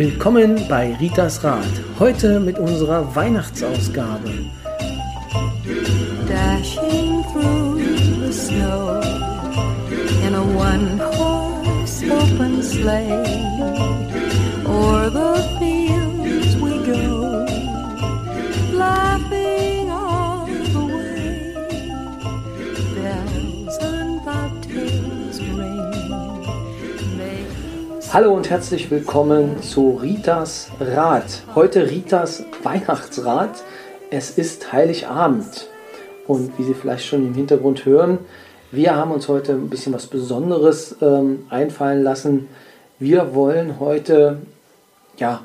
Willkommen bei Ritas Rat. Heute mit unserer Weihnachtsausgabe. Dashing through the snow in a one-horse open sleigh o'er the Hallo und herzlich willkommen zu Ritas Rat. Heute Ritas Weihnachtsrat. Es ist Heiligabend. Und wie Sie vielleicht schon im Hintergrund hören, wir haben uns heute ein bisschen was Besonderes ähm, einfallen lassen. Wir wollen heute ja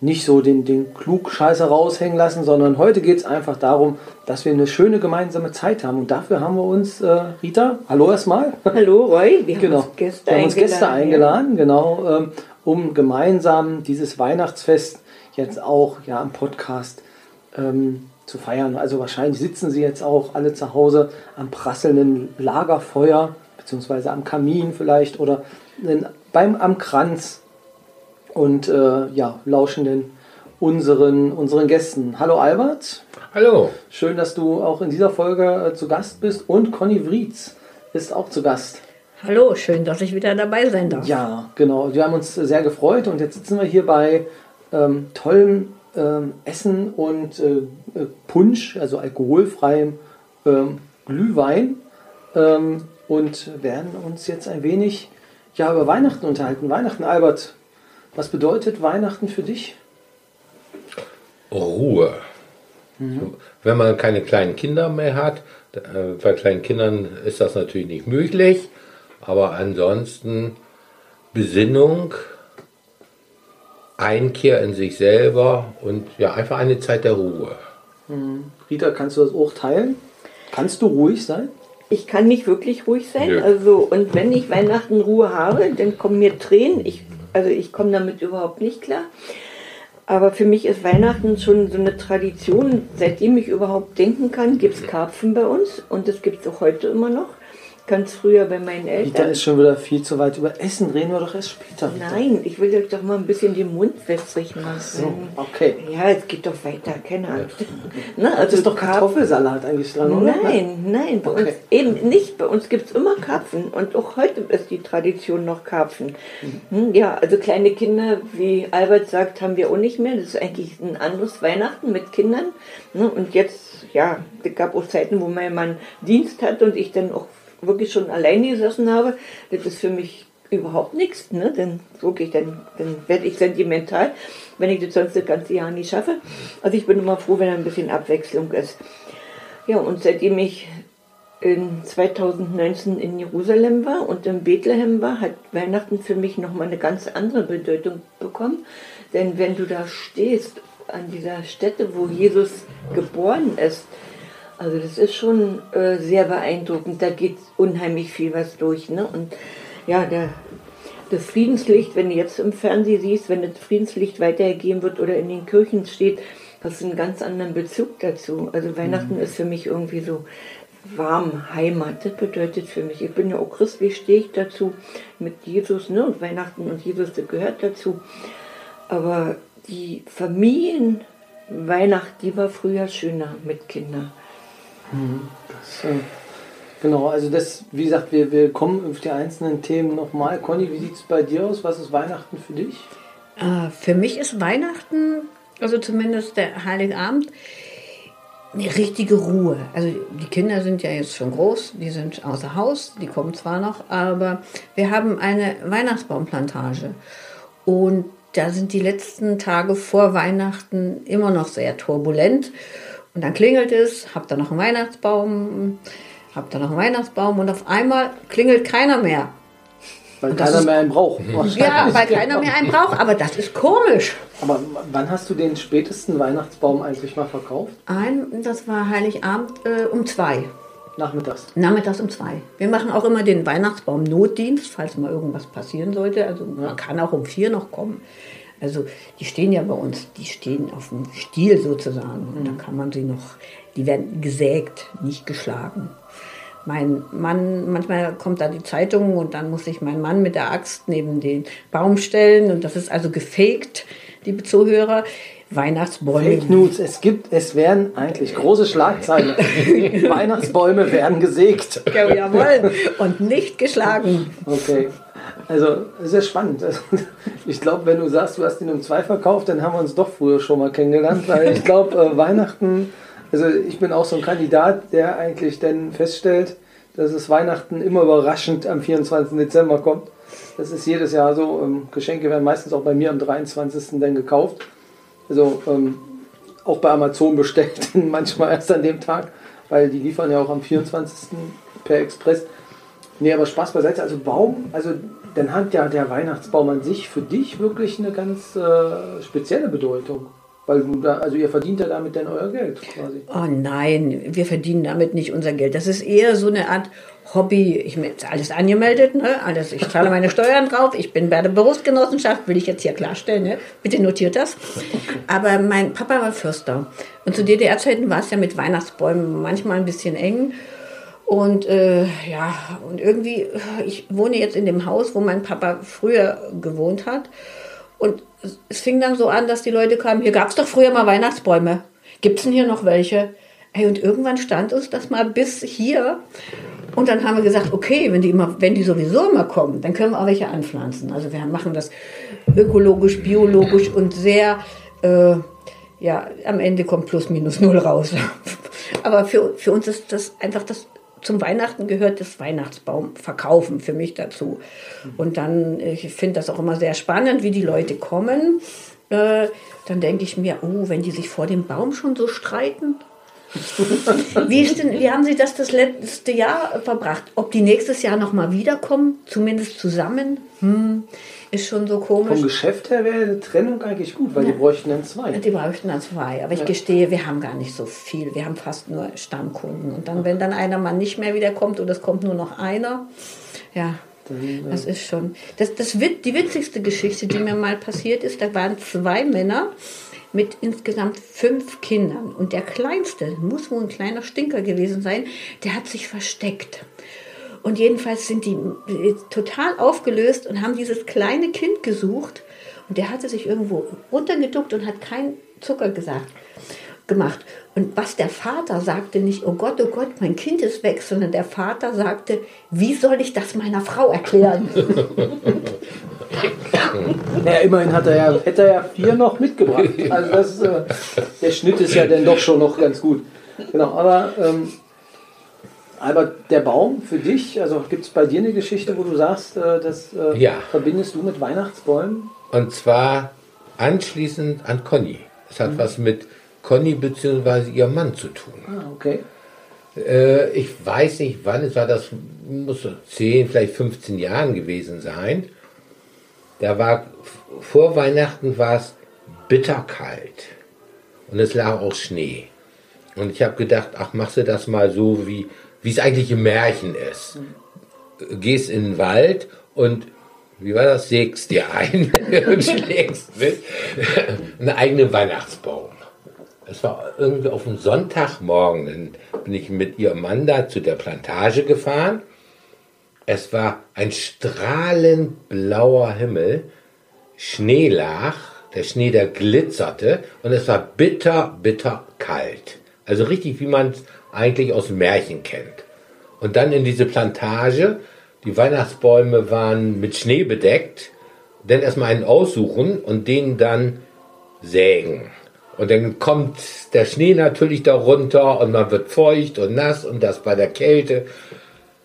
nicht so den, den Klugscheißer raushängen lassen, sondern heute geht es einfach darum, dass wir eine schöne gemeinsame Zeit haben. Und dafür haben wir uns, äh, Rita, hallo erstmal. Hallo Roy, wir genau. haben uns Gäste wir haben uns eingeladen. Gäste eingeladen, ja. genau, ähm, um gemeinsam dieses Weihnachtsfest jetzt auch ja am Podcast ähm, zu feiern. Also wahrscheinlich sitzen sie jetzt auch alle zu Hause am prasselnden Lagerfeuer, beziehungsweise am Kamin vielleicht oder beim, am Kranz und äh, ja, lauschen den unseren, unseren Gästen. Hallo Albert. Hallo. Schön, dass du auch in dieser Folge äh, zu Gast bist. Und Conny Wrietz ist auch zu Gast. Hallo, schön, dass ich wieder dabei sein darf. Ja, genau. Wir haben uns sehr gefreut und jetzt sitzen wir hier bei ähm, tollem ähm, Essen und äh, äh Punsch, also alkoholfreiem ähm, Glühwein ähm, und werden uns jetzt ein wenig ja, über Weihnachten unterhalten. Weihnachten, Albert, was bedeutet Weihnachten für dich? Ruhe. Mhm. Wenn man keine kleinen Kinder mehr hat, äh, bei kleinen Kindern ist das natürlich nicht möglich, aber ansonsten Besinnung, Einkehr in sich selber und ja, einfach eine Zeit der Ruhe. Mhm. Rita, kannst du das auch teilen? Kannst du ruhig sein? Ich kann nicht wirklich ruhig sein. Ja. Also, und wenn ich Weihnachten Ruhe habe, dann kommen mir Tränen. Ich also ich komme damit überhaupt nicht klar. Aber für mich ist Weihnachten schon so eine Tradition. Seitdem ich überhaupt denken kann, gibt es Karpfen bei uns und das gibt es auch heute immer noch ganz früher bei meinen Eltern. Rita ist schon wieder viel zu weit. Über Essen reden wir doch erst später. Rita. Nein, ich will euch doch mal ein bisschen den Mund wässrig machen. So, okay. Ja, es geht doch weiter, keine Angst. Na, also das ist doch Kartoffelsalat eigentlich dran, oder? Nein, nein, bei okay. uns eben nicht. Bei uns gibt es immer Karpfen und auch heute ist die Tradition noch Karpfen. Mhm. Ja, also kleine Kinder, wie Albert sagt, haben wir auch nicht mehr. Das ist eigentlich ein anderes Weihnachten mit Kindern. Ne, und jetzt, ja, es gab auch Zeiten, wo mein Mann Dienst hat und ich dann auch wirklich schon alleine gesessen habe, das ist für mich überhaupt nichts. Ne? Dann, wirklich, dann, dann werde ich sentimental, wenn ich das sonst das ganze Jahr nicht schaffe. Also ich bin immer froh, wenn ein bisschen Abwechslung ist. Ja, und seitdem ich in 2019 in Jerusalem war und in Bethlehem war, hat Weihnachten für mich nochmal eine ganz andere Bedeutung bekommen. Denn wenn du da stehst, an dieser Stätte, wo Jesus geboren ist, also das ist schon äh, sehr beeindruckend. Da geht unheimlich viel was durch. Ne? Und ja, der, das Friedenslicht, wenn du jetzt im Fernsehen siehst, wenn das Friedenslicht weitergegeben wird oder in den Kirchen steht, hast du einen ganz anderen Bezug dazu. Also Weihnachten mhm. ist für mich irgendwie so warm, Heimat. Das bedeutet für mich, ich bin ja auch Christ, wie stehe ich dazu mit Jesus, ne? Und Weihnachten und Jesus, das gehört dazu. Aber die Familienweihnacht, die war früher schöner mit Kindern. Das, äh, genau, also das, wie gesagt, wir, wir kommen auf die einzelnen Themen nochmal. Conny, wie sieht es bei dir aus? Was ist Weihnachten für dich? Äh, für mich ist Weihnachten, also zumindest der Heilige Abend, eine richtige Ruhe. Also die Kinder sind ja jetzt schon groß, die sind außer Haus, die kommen zwar noch, aber wir haben eine Weihnachtsbaumplantage. Und da sind die letzten Tage vor Weihnachten immer noch sehr turbulent. Und dann klingelt es, habt ihr noch einen Weihnachtsbaum, habt ihr noch einen Weihnachtsbaum und auf einmal klingelt keiner mehr. Weil keiner mehr einen braucht. Ja, weil keiner mehr einen braucht, aber das ist komisch. Aber wann hast du den spätesten Weihnachtsbaum eigentlich mal verkauft? Ein, das war Heiligabend äh, um zwei. Nachmittags? Nachmittags um zwei. Wir machen auch immer den Weihnachtsbaum-Notdienst, falls mal irgendwas passieren sollte. Also ja. man kann auch um vier noch kommen. Also die stehen ja bei uns, die stehen auf dem Stiel sozusagen. Und mhm. da kann man sie noch, die werden gesägt, nicht geschlagen. mein Mann, manchmal kommt da die Zeitung und dann muss sich mein Mann mit der Axt neben den Baum stellen und das ist also gefegt, liebe Zuhörer. Weihnachtsbäume. Fake News, es gibt, es werden eigentlich große Schlagzeilen. Weihnachtsbäume werden gesägt. Ja, jawohl. Und nicht geschlagen. Okay. Also, es ist spannend. Also, ich glaube, wenn du sagst, du hast ihn um zwei verkauft, dann haben wir uns doch früher schon mal kennengelernt, weil ich glaube, äh, Weihnachten, also ich bin auch so ein Kandidat, der eigentlich dann feststellt, dass es Weihnachten immer überraschend am 24. Dezember kommt. Das ist jedes Jahr so. Ähm, Geschenke werden meistens auch bei mir am 23. dann gekauft. Also ähm, auch bei Amazon bestellt, manchmal erst an dem Tag, weil die liefern ja auch am 24. per Express. Nee, aber Spaß beiseite. Also Baum, also dann hat ja der Weihnachtsbaum an sich für dich wirklich eine ganz äh, spezielle Bedeutung. Weil du da, also ihr verdient ja damit dann euer Geld quasi. Oh nein, wir verdienen damit nicht unser Geld. Das ist eher so eine Art Hobby. Ich bin alles angemeldet, ne? alles, ich zahle meine Steuern drauf. Ich bin bei der Berufsgenossenschaft, will ich jetzt hier klarstellen. Ne? Bitte notiert das. Aber mein Papa war Förster. Und zu DDR-Zeiten war es ja mit Weihnachtsbäumen manchmal ein bisschen eng. Und äh, ja, und irgendwie, ich wohne jetzt in dem Haus, wo mein Papa früher gewohnt hat. Und es fing dann so an, dass die Leute kamen, hier gab es doch früher mal Weihnachtsbäume. Gibt es denn hier noch welche? Ey, und irgendwann stand uns das mal bis hier. Und dann haben wir gesagt, okay, wenn die, immer, wenn die sowieso immer kommen, dann können wir auch welche anpflanzen. Also wir machen das ökologisch, biologisch und sehr, äh, ja, am Ende kommt plus minus null raus. Aber für, für uns ist das einfach das zum Weihnachten gehört das Weihnachtsbaum verkaufen für mich dazu. Und dann, ich finde das auch immer sehr spannend, wie die Leute kommen. Äh, dann denke ich mir, oh, wenn die sich vor dem Baum schon so streiten. wie, ist denn, wie haben Sie das das letzte Jahr verbracht? Ob die nächstes Jahr nochmal wiederkommen, zumindest zusammen? Hm ist schon so komisch. Vom Geschäft her wäre eine Trennung eigentlich gut, weil ja. die bräuchten dann zwei. Die bräuchten dann zwei. Aber ich ja. gestehe, wir haben gar nicht so viel. Wir haben fast nur Stammkunden. Und dann, wenn dann einer mal nicht mehr wiederkommt oder es kommt nur noch einer, ja, dann, das ist schon. Das, das, die witzigste Geschichte, die mir mal passiert ist, da waren zwei Männer mit insgesamt fünf Kindern. Und der kleinste, muss wohl ein kleiner Stinker gewesen sein, der hat sich versteckt. Und jedenfalls sind die total aufgelöst und haben dieses kleine Kind gesucht. Und der hatte sich irgendwo runtergeduckt und hat keinen Zucker gesagt, gemacht. Und was der Vater sagte, nicht, oh Gott, oh Gott, mein Kind ist weg, sondern der Vater sagte, wie soll ich das meiner Frau erklären? naja, immerhin hat er ja, hätte er ja vier noch mitgebracht. Also das, äh, der Schnitt ist ja dann doch schon noch ganz gut. Genau, aber ähm, aber der Baum für dich, also gibt es bei dir eine Geschichte, wo du sagst, äh, das äh, ja. verbindest du mit Weihnachtsbäumen? Und zwar anschließend an Conny. Es hat mhm. was mit Conny bzw. ihrem Mann zu tun. Ah, okay. Äh, ich weiß nicht, wann es war, das muss 10, vielleicht 15 Jahren gewesen sein. Da war vor Weihnachten war es bitterkalt und es lag auch Schnee. Und ich habe gedacht, ach, machst du das mal so wie wie es eigentlich im Märchen ist. Gehst in den Wald und wie war das? Sägst dir ein und schlägst mit einen eigenen Weihnachtsbaum. Es war irgendwie auf dem Sonntagmorgen, dann bin ich mit ihrem Mann da zu der Plantage gefahren. Es war ein strahlend blauer Himmel, Schnee lag, der Schnee, der glitzerte und es war bitter, bitter kalt. Also richtig, wie man es eigentlich aus Märchen kennt. Und dann in diese Plantage, die Weihnachtsbäume waren mit Schnee bedeckt, dann erstmal einen aussuchen und den dann sägen. Und dann kommt der Schnee natürlich darunter und man wird feucht und nass und das bei der Kälte.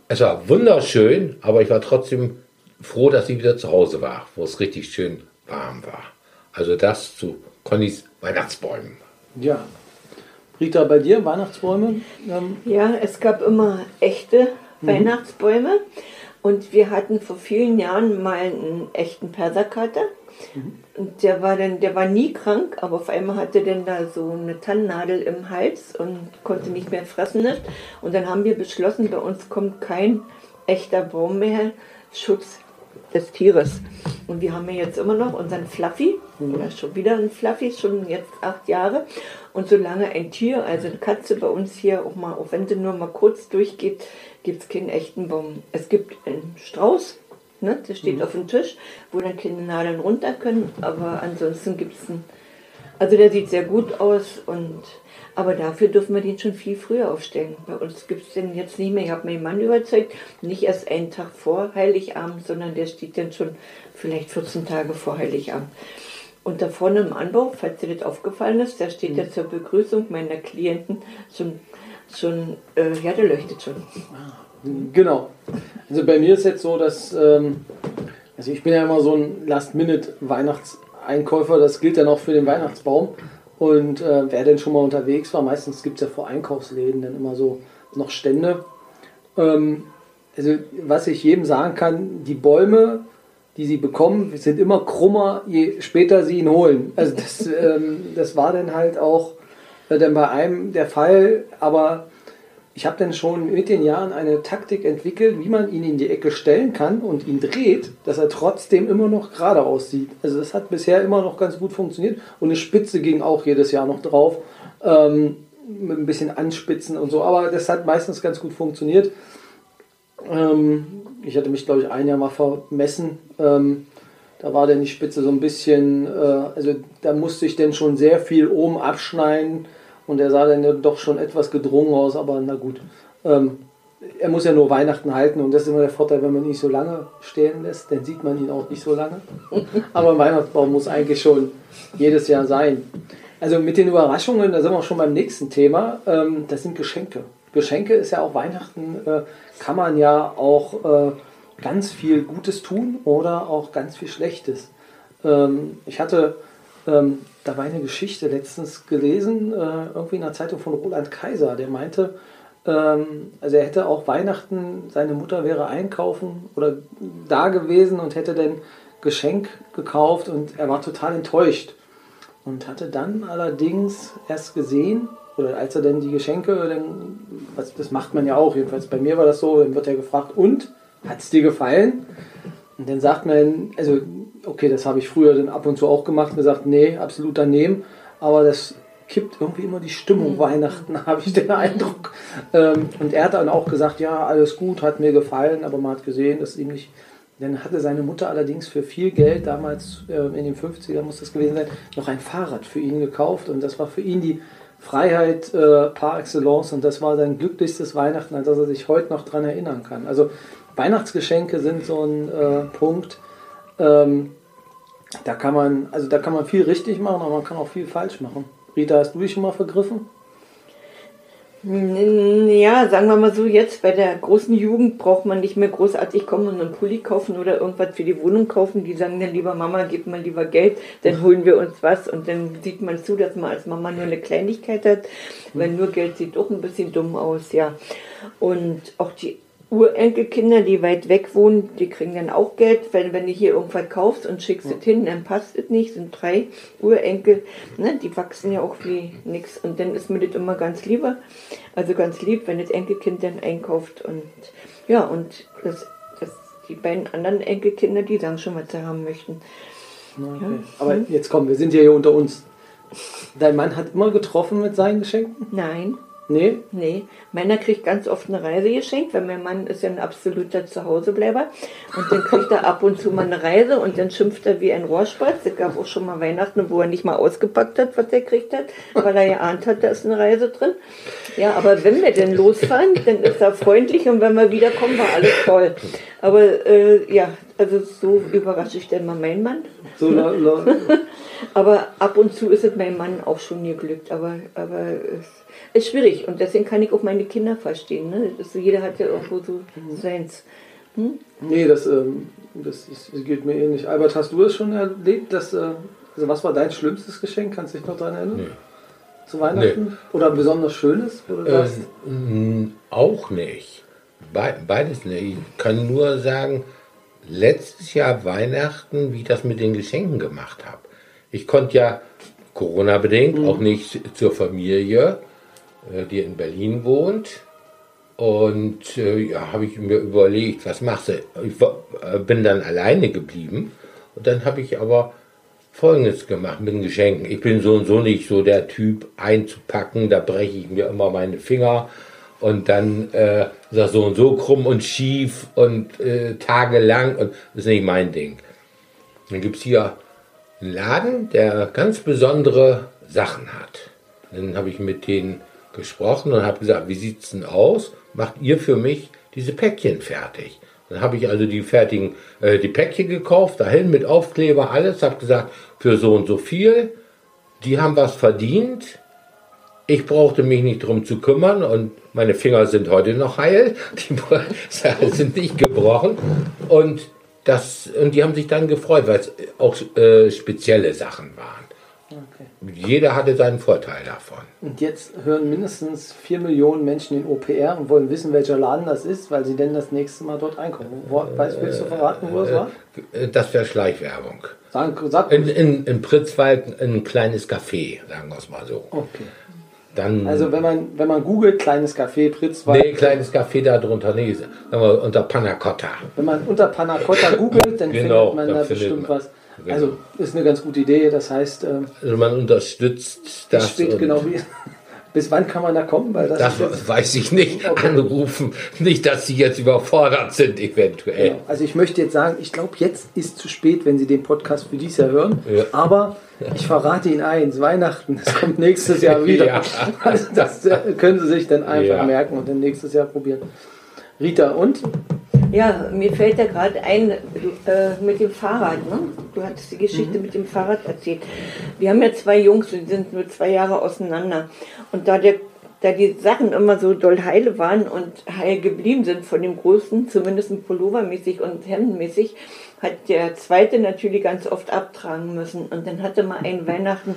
Es war wunderschön, aber ich war trotzdem froh, dass ich wieder zu Hause war, wo es richtig schön warm war. Also das zu Connys Weihnachtsbäumen. Ja, Rita, bei dir Weihnachtsbäume? Ähm ja, es gab immer echte mhm. Weihnachtsbäume. Und wir hatten vor vielen Jahren mal einen echten Perserkater. Mhm. Und der war dann, der war nie krank, aber auf einmal hatte der da so eine Tannennadel im Hals und konnte nicht mehr fressen. Nicht. Und dann haben wir beschlossen, bei uns kommt kein echter Baum mehr, Schutz des Tieres. Und wir haben ja jetzt immer noch unseren Fluffy, oder schon wieder ein Fluffy, schon jetzt acht Jahre. Und solange ein Tier, also eine Katze bei uns hier, auch mal, auch wenn sie nur mal kurz durchgeht, gibt es keinen echten Baum. Es gibt einen Strauß, ne, der steht mhm. auf dem Tisch, wo dann keine Nadeln runter können, aber ansonsten gibt es einen, also der sieht sehr gut aus und aber dafür dürfen wir den schon viel früher aufstellen. Bei uns gibt es den jetzt nicht mehr. Ich habe meinen Mann überzeugt, nicht erst einen Tag vor Heiligabend, sondern der steht dann schon vielleicht 14 Tage vor Heiligabend. Und da vorne im Anbau, falls dir das aufgefallen ist, da steht ja zur Begrüßung meiner Klienten so ein äh, ja, der leuchtet schon. Genau. Also bei mir ist jetzt so, dass, ähm, also ich bin ja immer so ein Last-Minute-Weihnachtseinkäufer, das gilt dann auch für den Weihnachtsbaum. Und äh, wer denn schon mal unterwegs war, meistens gibt es ja vor Einkaufsläden dann immer so noch Stände. Ähm, also was ich jedem sagen kann, die Bäume die sie bekommen, sind immer krummer, je später sie ihn holen. Also das, ähm, das war dann halt auch äh, dann bei einem der Fall, aber ich habe dann schon mit den Jahren eine Taktik entwickelt, wie man ihn in die Ecke stellen kann und ihn dreht, dass er trotzdem immer noch gerade aussieht. Also das hat bisher immer noch ganz gut funktioniert und eine Spitze ging auch jedes Jahr noch drauf. Ähm, mit ein bisschen anspitzen und so, aber das hat meistens ganz gut funktioniert. Ähm, ich hatte mich, glaube ich, ein Jahr mal vermessen. Ähm, da war dann die Spitze so ein bisschen, äh, also da musste ich dann schon sehr viel oben abschneiden und er sah dann ja doch schon etwas gedrungen aus, aber na gut. Ähm, er muss ja nur Weihnachten halten und das ist immer der Vorteil, wenn man ihn nicht so lange stehen lässt, dann sieht man ihn auch nicht so lange. Aber ein Weihnachtsbaum muss eigentlich schon jedes Jahr sein. Also mit den Überraschungen, da sind wir schon beim nächsten Thema, ähm, das sind Geschenke. Geschenke ist ja auch Weihnachten, äh, kann man ja auch äh, ganz viel Gutes tun oder auch ganz viel Schlechtes. Ähm, ich hatte ähm, da war eine Geschichte letztens gelesen, äh, irgendwie in der Zeitung von Roland Kaiser, der meinte, ähm, also er hätte auch Weihnachten, seine Mutter wäre einkaufen oder da gewesen und hätte dann Geschenk gekauft und er war total enttäuscht und hatte dann allerdings erst gesehen, oder als er dann die Geschenke, dann, was, das macht man ja auch, jedenfalls bei mir war das so, dann wird er gefragt, und, hat es dir gefallen? Und dann sagt man, also, okay, das habe ich früher dann ab und zu auch gemacht und gesagt, nee, absolut daneben, aber das kippt irgendwie immer die Stimmung mhm. Weihnachten, habe ich den Eindruck. Ähm, und er hat dann auch gesagt, ja, alles gut, hat mir gefallen, aber man hat gesehen, dass ihm nicht dann hatte seine Mutter allerdings für viel Geld, damals äh, in den 50er muss das gewesen sein, noch ein Fahrrad für ihn gekauft. Und das war für ihn die Freiheit äh, par excellence und das war sein glücklichstes Weihnachten, an das er sich heute noch daran erinnern kann. Also Weihnachtsgeschenke sind so ein äh, Punkt, ähm, da kann man, also da kann man viel richtig machen, aber man kann auch viel falsch machen. Rita, hast du dich schon mal vergriffen? Ja, sagen wir mal so, jetzt bei der großen Jugend braucht man nicht mehr großartig kommen und einen Pulli kaufen oder irgendwas für die Wohnung kaufen. Die sagen dann lieber, Mama, gib mal lieber Geld, dann holen wir uns was und dann sieht man zu, dass man als Mama nur eine Kleinigkeit hat, weil nur Geld sieht doch ein bisschen dumm aus, ja. Und auch die Urenkelkinder, die weit weg wohnen, die kriegen dann auch Geld, weil wenn du hier irgendwas kaufst und schickst es hin, dann passt es nicht. sind drei Urenkel, ne, die wachsen ja auch wie nix. Und dann ist mir das immer ganz lieber, also ganz lieb, wenn das Enkelkind dann einkauft. Und ja, und das, das, die beiden anderen Enkelkinder, die sagen schon, was sie haben möchten. Okay. Ja. Aber jetzt komm, wir sind ja hier unter uns. Dein Mann hat immer getroffen mit seinen Geschenken? Nein. Nee? Nee. Meiner kriegt ganz oft eine Reise geschenkt, weil mein Mann ist ja ein absoluter Zuhausebleiber. Und dann kriegt er ab und zu mal eine Reise und dann schimpft er wie ein Rohrspatz. Es gab auch schon mal Weihnachten, wo er nicht mal ausgepackt hat, was er gekriegt hat, weil er geahnt hat, da ist eine Reise drin. Ja, aber wenn wir denn losfahren, dann ist er freundlich und wenn wir wiederkommen, war alles toll. Aber äh, ja, also so überrasche ich dann mal meinen Mann. So, la, la. aber ab und zu ist es meinem Mann auch schon geglückt. Aber, aber es ist schwierig und deswegen kann ich auch meine Kinder verstehen. Ne? Das, jeder hat ja irgendwo so mhm. seins. Hm? Nee, das, ähm, das, ist, das geht mir ähnlich. Albert, hast du es schon erlebt? Dass, äh, also was war dein schlimmstes Geschenk? Kannst du dich noch daran erinnern? Nee. Zu Weihnachten? Nee. Oder ein besonders schönes? Ähm, auch nicht. Be beides nicht. Ich kann nur sagen, letztes Jahr Weihnachten, wie ich das mit den Geschenken gemacht habe. Ich konnte ja Corona-bedingt mhm. auch nicht zur Familie die in Berlin wohnt. Und äh, ja, habe ich mir überlegt, was machst du? Ich war, äh, bin dann alleine geblieben. dann habe ich aber Folgendes gemacht mit den Geschenken. Ich bin so und so nicht so der Typ einzupacken, da breche ich mir immer meine Finger und dann äh, ist das so und so krumm und schief und äh, tagelang und das ist nicht mein Ding. Dann gibt es hier einen Laden, der ganz besondere Sachen hat. Dann habe ich mit denen gesprochen und habe gesagt, wie sieht es denn aus? Macht ihr für mich diese Päckchen fertig? Dann habe ich also die fertigen, äh, die Päckchen gekauft, dahin mit Aufkleber, alles, habe gesagt, für so und so viel. Die haben was verdient. Ich brauchte mich nicht drum zu kümmern und meine Finger sind heute noch heil. Die sind nicht gebrochen. Und, das, und die haben sich dann gefreut, weil es auch äh, spezielle Sachen waren. Jeder hatte seinen Vorteil davon. Und jetzt hören mindestens 4 Millionen Menschen den OPR und wollen wissen, welcher Laden das ist, weil sie denn das nächste Mal dort einkaufen. Wo, weißt, willst du verraten, wo das war? Äh, das wäre Schleichwerbung. Sag, sag in, in, in Pritzwald ein kleines Café, sagen wir es mal so. Okay. Dann, also wenn man, wenn man googelt, kleines Café, Pritzwald. Nee, kleines Café da drunter, nee, sagen wir unter Panacotta. Wenn man unter Panacotta googelt, dann genau, findet man da bestimmt was. Genau. Also ist eine ganz gute Idee. Das heißt, ähm, also man unterstützt das. Steht genau wie, bis wann kann man da kommen? Weil das, das weiß ich nicht. Okay. Anrufen. Nicht, dass Sie jetzt überfordert sind, eventuell. Genau. Also ich möchte jetzt sagen, ich glaube, jetzt ist zu spät, wenn Sie den Podcast für dieses Jahr hören. Ja. Aber ich verrate Ihnen eins, Weihnachten, das kommt nächstes Jahr wieder. Ja. Also das äh, können Sie sich dann einfach ja. merken und dann nächstes Jahr probieren. Rita, und? Ja, mir fällt da gerade ein, äh, mit dem Fahrrad. Ne? Du hattest die Geschichte mhm. mit dem Fahrrad erzählt. Wir haben ja zwei Jungs, die sind nur zwei Jahre auseinander. Und da, der, da die Sachen immer so doll heile waren und heil geblieben sind von dem Großen, zumindest Pullovermäßig und Hemdenmäßig, hat der Zweite natürlich ganz oft abtragen müssen. Und dann hatte mal ein Weihnachten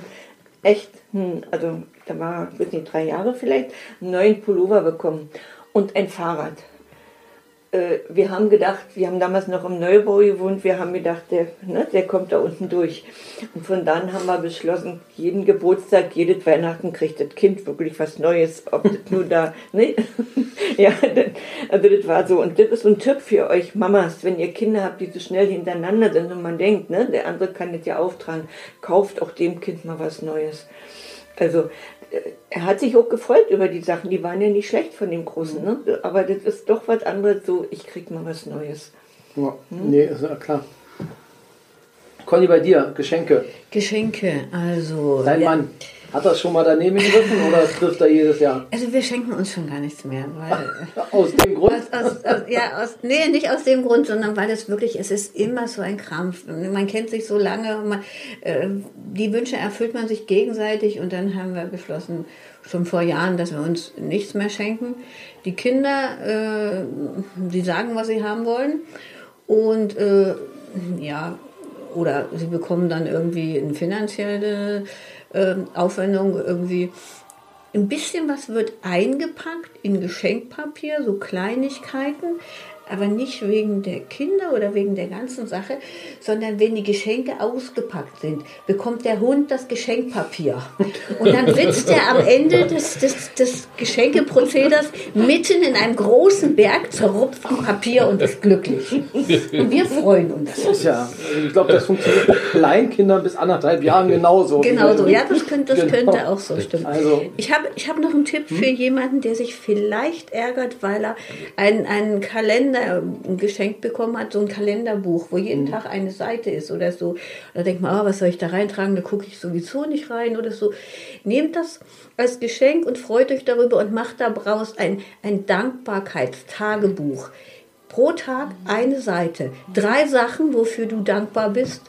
echt, hm, also da war, ich weiß nicht, drei Jahre vielleicht, einen neuen Pullover bekommen und ein Fahrrad äh, wir haben gedacht, wir haben damals noch im Neubau gewohnt, wir haben gedacht, der, ne, der kommt da unten durch. Und von dann haben wir beschlossen, jeden Geburtstag, jedes Weihnachten kriegt das Kind wirklich was Neues, ob das nur da, ne? ja, also das war so. Und das ist so ein Tipp für euch Mamas, wenn ihr Kinder habt, die so schnell hintereinander sind und man denkt, ne, der andere kann das ja auftragen, kauft auch dem Kind mal was Neues. Also er hat sich auch gefreut über die Sachen, die waren ja nicht schlecht von dem Großen, ne? aber das ist doch was anderes, so ich krieg mal was Neues. Ja, hm? Nee, ist ja klar. Conny, bei dir, Geschenke. Geschenke, also. Dein ja. Mann. Hat das schon mal daneben gegriffen oder trifft er jedes Jahr? Also wir schenken uns schon gar nichts mehr. Aus dem Grund? Aus, aus, aus, ja, aus, nee, nicht aus dem Grund, sondern weil es wirklich, es ist immer so ein Krampf. Man kennt sich so lange, man, äh, die Wünsche erfüllt man sich gegenseitig und dann haben wir beschlossen, schon vor Jahren, dass wir uns nichts mehr schenken. Die Kinder, äh, die sagen, was sie haben wollen und äh, ja, oder sie bekommen dann irgendwie eine finanzielle äh, Aufwendung irgendwie. Ein bisschen was wird eingepackt in Geschenkpapier, so Kleinigkeiten aber nicht wegen der Kinder oder wegen der ganzen Sache, sondern wenn die Geschenke ausgepackt sind, bekommt der Hund das Geschenkpapier. Und dann sitzt er am Ende des, des, des Geschenkeprozeders mitten in einem großen Berg zerrupften Papier und ist glücklich. Und wir freuen uns. Ja, ich glaube, das funktioniert bei Kleinkindern bis anderthalb Jahren genauso. Genauso, ja, das könnte, das genau. könnte auch so stimmen. Also, ich habe ich hab noch einen Tipp für hm? jemanden, der sich vielleicht ärgert, weil er einen, einen Kalender Kalender geschenkt bekommen hat, so ein Kalenderbuch, wo jeden mhm. Tag eine Seite ist oder so. Da denkt man, oh, was soll ich da reintragen? Da gucke ich sowieso nicht rein oder so. Nehmt das als Geschenk und freut euch darüber und macht daraus ein, ein Dankbarkeitstagebuch. Pro Tag eine Seite. Drei Sachen, wofür du dankbar bist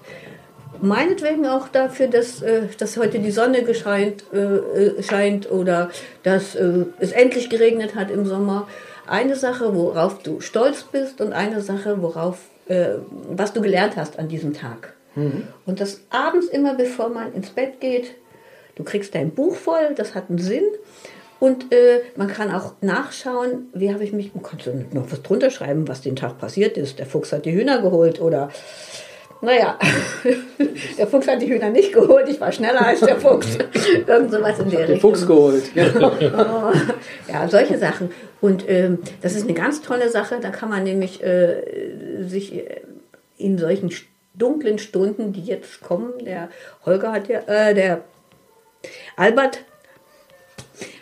meinetwegen auch dafür, dass, äh, dass heute die Sonne gescheint, äh, äh scheint oder dass äh, es endlich geregnet hat im Sommer eine Sache, worauf du stolz bist und eine Sache, worauf, äh, was du gelernt hast an diesem Tag. Mhm. Und das abends immer, bevor man ins Bett geht, du kriegst dein Buch voll, das hat einen Sinn. Und äh, man kann auch nachschauen, wie habe ich mich, man kann noch was drunter schreiben, was den Tag passiert ist. Der Fuchs hat die Hühner geholt oder naja, der Fuchs hat die Hühner nicht geholt, ich war schneller als der Fuchs. Irgend sowas in der Den Fuchs geholt, genau. ja, solche Sachen. Und ähm, das ist eine ganz tolle Sache, da kann man nämlich äh, sich in solchen dunklen Stunden, die jetzt kommen. Der Holger hat ja, äh, der Albert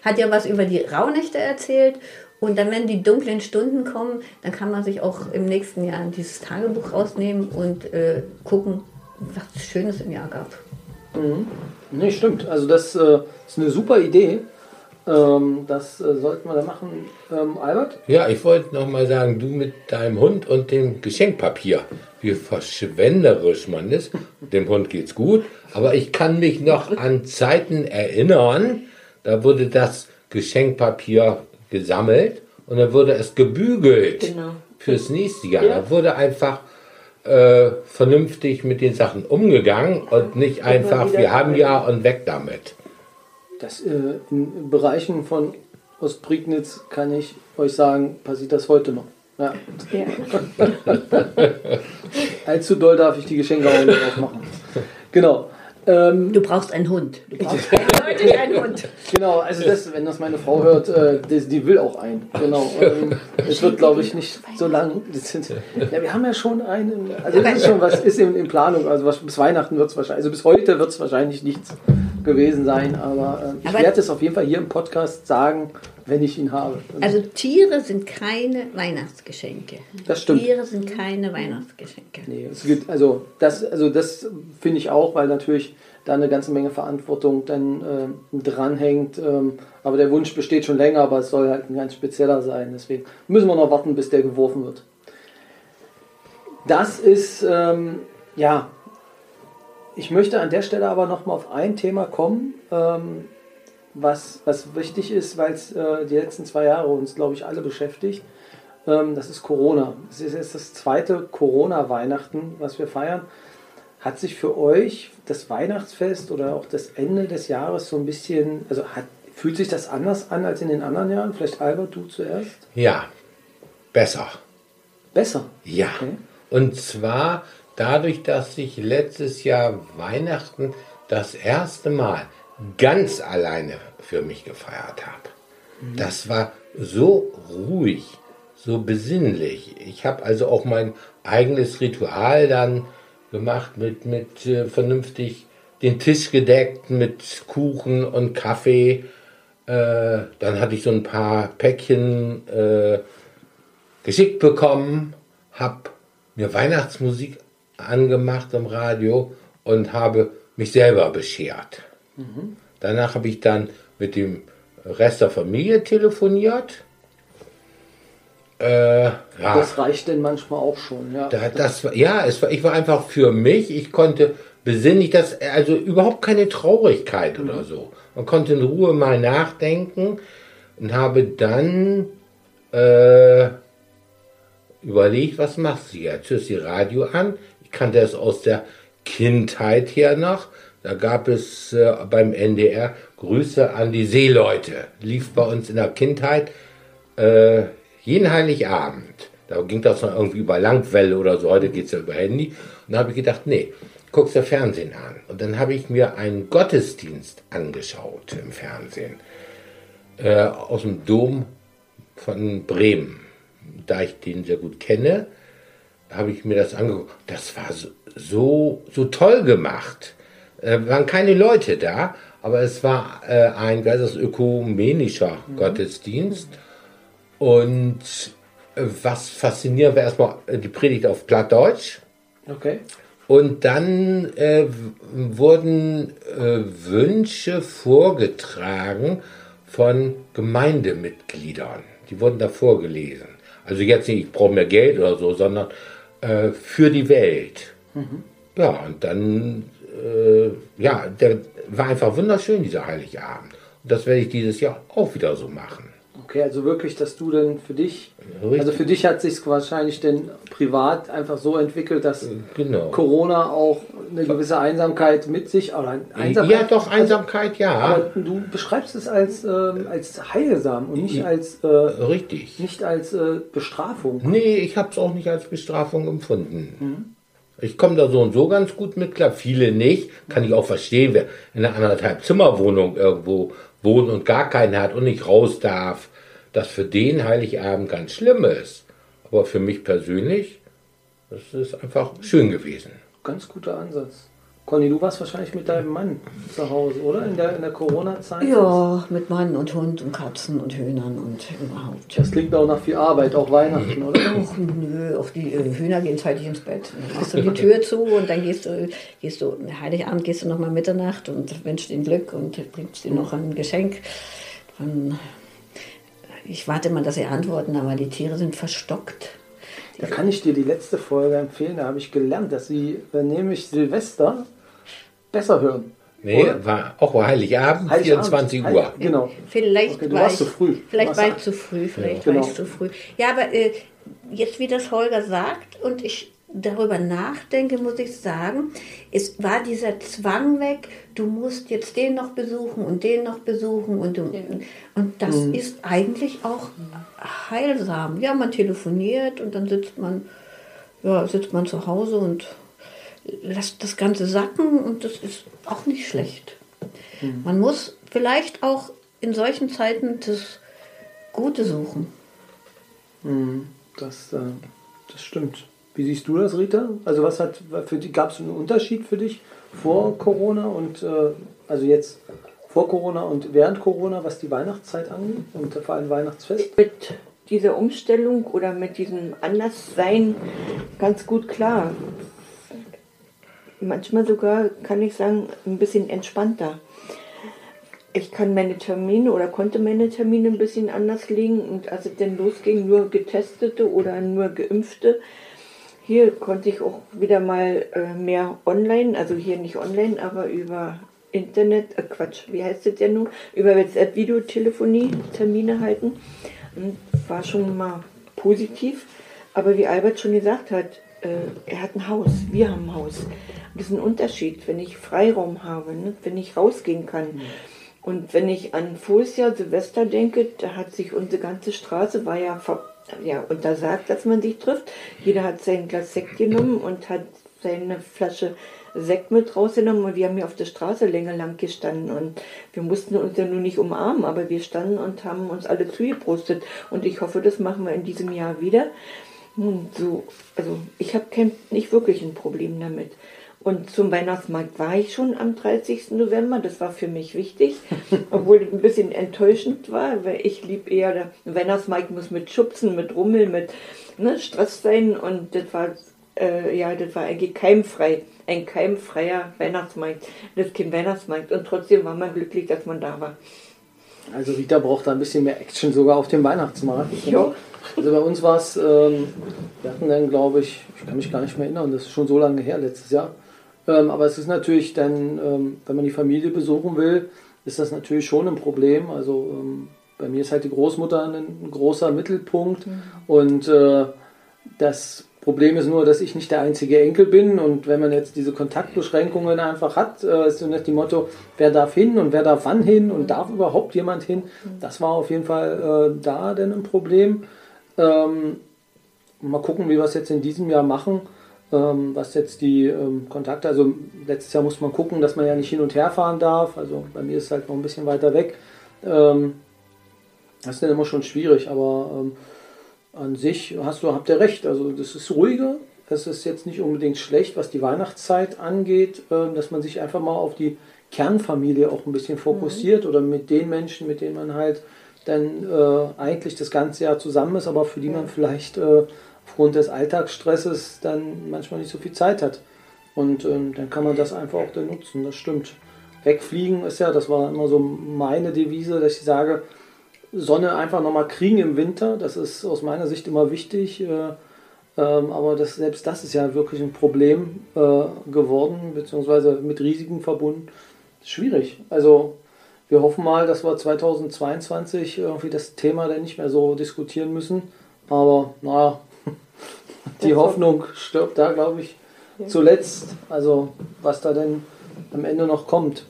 hat ja was über die Rauhnächte erzählt. Und dann, wenn die dunklen Stunden kommen, dann kann man sich auch im nächsten Jahr dieses Tagebuch rausnehmen und äh, gucken, was es Schönes im Jahr gab. Mhm. Nee, stimmt. Also das äh, ist eine super Idee. Ähm, das äh, sollten wir da machen. Ähm, Albert? Ja, ich wollte noch mal sagen, du mit deinem Hund und dem Geschenkpapier, wie verschwenderisch man ist. Dem Hund geht's gut, aber ich kann mich noch an Zeiten erinnern, da wurde das Geschenkpapier gesammelt und dann wurde es gebügelt Genau. fürs nächste Jahr. Ja. Da wurde einfach äh, vernünftig mit den Sachen umgegangen und nicht einfach, wieder wir haben ja und weg damit. Das, äh, in Bereichen von Ostprignitz kann ich euch sagen, passiert das heute noch. Ja. Ja. Allzu doll darf ich die Geschenke auch nicht aufmachen. Genau. Ähm, Du brauchst einen Hund. Du brauchst eindeutig einen Hund. genau, also das, wenn das meine Frau hört, äh, die, die will auch einen. Genau. Ähm, es wird, glaube ich, nicht so lang. Sind, ja, wir haben ja schon einen. Also das ist schon was ist in, in Planung. Also was, bis Weihnachten wird es wahrscheinlich, also bis heute wird es wahrscheinlich nichts gewesen sein. Aber äh, ich Aber- werde es auf jeden Fall hier im Podcast sagen, wenn ich ihn habe. Also Tiere sind keine Weihnachtsgeschenke. Das stimmt. Tiere sind keine Weihnachtsgeschenke. Nee, es gibt, also das, also das finde ich auch, weil natürlich da eine ganze Menge Verantwortung dann ähm, dranhängt. Ähm, aber der Wunsch besteht schon länger, aber es soll halt ein ganz spezieller sein. Deswegen müssen wir noch warten, bis der geworfen wird. Das ist, ähm, ja, ich möchte an der Stelle aber noch mal auf ein Thema kommen, ähm, was, was wichtig ist, weil es äh, die letzten zwei Jahre uns, glaube ich, alle beschäftigt. Ähm, das ist Corona. Es ist jetzt das zweite Corona-Weihnachten, was wir feiern. Hat sich für euch das Weihnachtsfest oder auch das Ende des Jahres so ein bisschen, also hat, fühlt sich das anders an als in den anderen Jahren? Vielleicht Albert, du zuerst? Ja, besser. Besser. Ja. Okay. Und zwar dadurch, dass ich letztes Jahr Weihnachten das erste Mal ganz alleine für mich gefeiert habe. Das war so ruhig, so besinnlich. Ich habe also auch mein eigenes Ritual dann gemacht mit, mit äh, vernünftig den Tisch gedeckt mit Kuchen und Kaffee. Äh, dann hatte ich so ein paar Päckchen äh, geschickt bekommen, habe mir Weihnachtsmusik angemacht im Radio und habe mich selber beschert. Danach habe ich dann mit dem Rest der Familie telefoniert. Äh, ja, Das reicht denn manchmal auch schon, ja. da, das, ja, es war, ich war einfach für mich. Ich konnte besinnlich, das, also überhaupt keine Traurigkeit oder so. Man konnte in Ruhe mal nachdenken und habe dann äh, überlegt, was machst du jetzt? Hörst die Radio an? Kannte es aus der Kindheit her noch. Da gab es äh, beim NDR Grüße an die Seeleute. Lief bei uns in der Kindheit äh, jeden Heiligabend. Da ging das noch irgendwie über Langwelle oder so. Heute geht es ja über Handy. Und da habe ich gedacht, nee, guckst dir Fernsehen an. Und dann habe ich mir einen Gottesdienst angeschaut im Fernsehen. Äh, aus dem Dom von Bremen. Da ich den sehr gut kenne, habe ich mir das angeguckt. Das war so, so, so toll gemacht. Äh, waren keine Leute da, aber es war äh, ein, wie heißt das, ökumenischer Gottesdienst. Und äh, was faszinierend war, erstmal äh, die Predigt auf Plattdeutsch. Okay. Und dann äh, wurden äh, Wünsche vorgetragen von Gemeindemitgliedern. Die wurden da vorgelesen. Also jetzt nicht, ich brauche mehr Geld oder so, sondern äh, für die Welt. Ja, und dann, äh, ja, der war einfach wunderschön, dieser Heiligabend. Und das werde ich dieses Jahr auch wieder so machen. Okay, also wirklich, dass du denn für dich, Richtig. also für dich hat sich wahrscheinlich denn privat einfach so entwickelt, dass Genau. Corona auch eine gewisse Einsamkeit mit sich, oder Einsamkeit, Ja, doch, Einsamkeit, ja. Aber du beschreibst es als, ähm, als heilsam und nicht als, äh, Richtig. nicht als äh, Bestrafung. Nee, ich habe es auch nicht als Bestrafung empfunden. Ich komme da so und so ganz gut mit klar. Viele nicht. Kann ich auch verstehen, wer in einer anderthalb Zimmerwohnung irgendwo wohnt und gar keinen hat und nicht raus darf. Das für den Heiligabend ganz schlimm ist. Aber für mich persönlich, das ist einfach schön gewesen. ganz guter Ansatz. Conny, du warst wahrscheinlich mit deinem Mann zu Hause, oder? In der, in der Corona-Zeit? Ja, mit Mann und Hund und Katzen und Hühnern und überhaupt. Das klingt auch nach viel Arbeit, auch Weihnachten, oder? Ach, nö, auch die äh, Hühner gehen zeitig ins Bett. Dann machst du die Tür zu und dann gehst du, gehst du, Heiligabend gehst du nochmal Mitternacht und wünschst ihnen Glück und bringst ihnen noch ein Geschenk. Dann, ich warte mal, dass sie antworten, aber die Tiere sind verstockt. Da kann ich dir die letzte Folge empfehlen. Da habe ich gelernt, dass sie äh, nämlich Silvester besser hören. Nee, Oder? war auch Heiligabend, Heiligabend. 24 Uhr. Heilig- Genau. Vielleicht Okay, du war warst ich, zu früh. Vielleicht war ich zu früh, vielleicht Ja, war genau. ich zu früh. Ja, aber äh, jetzt, wie das Holger sagt und ich darüber nachdenke, muss ich sagen, es war dieser Zwang weg, du musst jetzt den noch besuchen und den noch besuchen und, du, und das Mhm. ist eigentlich auch heilsam. Ja, man telefoniert und dann sitzt man, ja, sitzt man zu Hause und lässt das Ganze sacken und das ist auch nicht schlecht. Man muss vielleicht auch in solchen Zeiten das Gute suchen. Mhm. Das, äh, das stimmt. Wie siehst du das, Rita? Also was hat für gab es einen Unterschied für dich vor Corona und äh, also jetzt vor Corona und während Corona, was die Weihnachtszeit angeht und vor allem Weihnachtsfest? Mit dieser Umstellung oder mit diesem Anderssein ganz gut klar. Manchmal sogar, kann ich sagen, ein bisschen entspannter. Ich kann meine Termine oder konnte meine Termine ein bisschen anders legen und als es dann losging, nur Getestete oder nur Geimpfte. Hier konnte ich auch wieder mal äh, mehr online, also hier nicht online, aber über Internet, äh Quatsch, wie heißt das denn nun? Über WhatsApp-Videotelefonie Termine halten. Und war schon mal positiv. Aber wie Albert schon gesagt hat, äh, er hat ein Haus, wir haben ein Haus. Und das ist ein Unterschied, wenn ich Freiraum habe, ne? wenn ich rausgehen kann. Und wenn ich an Vorjahr Silvester denke, da hat sich unsere ganze Straße, war ja, ver ja untersagt, dass man sich trifft. Jeder hat sein Glas Sekt genommen und hat seine Flasche Sekt mit rausgenommen und wir haben hier auf der Straße länger lang gestanden und wir mussten uns ja nur nicht umarmen, aber wir standen und haben uns alle zugeprostet und ich hoffe, das machen wir in diesem Jahr wieder. Und so, also ich habe kein, nicht wirklich ein Problem damit. Und zum Weihnachtsmarkt war ich schon am 30. November. Das war für mich wichtig, obwohl es ein bisschen enttäuschend war, weil ich lieb eher, der Weihnachtsmarkt muss mit Schubsen, mit Rummel, mit ne, Stress sein. Und das war, äh, ja, das war eigentlich keimfrei. Ein keimfreier Weihnachtsmarkt. Das kein Weihnachtsmarkt. Und trotzdem war man glücklich, dass man da war. Also Rita braucht da ein bisschen mehr Action sogar auf dem Weihnachtsmarkt. Ja. Also bei uns war es, ähm, wir hatten dann glaube ich, ich kann mich gar nicht mehr erinnern, das ist schon so lange her, letztes Jahr. Ähm, aber es ist natürlich dann, ähm, wenn man die Familie besuchen will, ist das natürlich schon ein Problem. Also ähm, bei mir ist halt die Großmutter ein, großer Mittelpunkt. Und äh, das Problem ist nur, dass ich nicht der einzige Enkel bin. Und wenn man jetzt diese Kontaktbeschränkungen einfach hat, äh, ist so nicht die Motto, wer darf hin und wer darf wann hin und darf überhaupt jemand hin, das war auf jeden Fall äh, da denn ein Problem. Ähm, mal gucken, wie wir es jetzt in diesem Jahr machen, ähm, was jetzt die ähm, Kontakte, also letztes Jahr muss man gucken, dass man ja nicht hin und her fahren darf, also bei mir ist es halt noch ein bisschen weiter weg. Ähm, das ist dann immer schon schwierig, aber ähm, an sich hast du, habt ihr recht, also das ist ruhiger, es ist jetzt nicht unbedingt schlecht, was die Weihnachtszeit angeht, ähm, dass man sich einfach mal auf die Kernfamilie auch ein bisschen fokussiert oder mit den Menschen, mit denen man halt dann äh, eigentlich das ganze Jahr zusammen ist, aber für die man vielleicht äh, aufgrund des Alltagsstresses dann manchmal nicht so viel Zeit hat. Und ähm, dann kann man das einfach auch dann nutzen, das stimmt. Wegfliegen ist ja, das war immer so meine Devise, dass ich sage, Sonne einfach nochmal kriegen im Winter, das ist aus meiner Sicht immer wichtig. Äh, ähm, aber das, selbst das ist ja wirklich ein Problem äh, geworden, beziehungsweise mit Risiken verbunden. Schwierig. Also wir hoffen mal, dass wir 2022 irgendwie das Thema dann nicht mehr so diskutieren müssen. Aber naja, die Hoffnung stirbt da, glaube ich, zuletzt. Also was da denn am Ende noch kommt.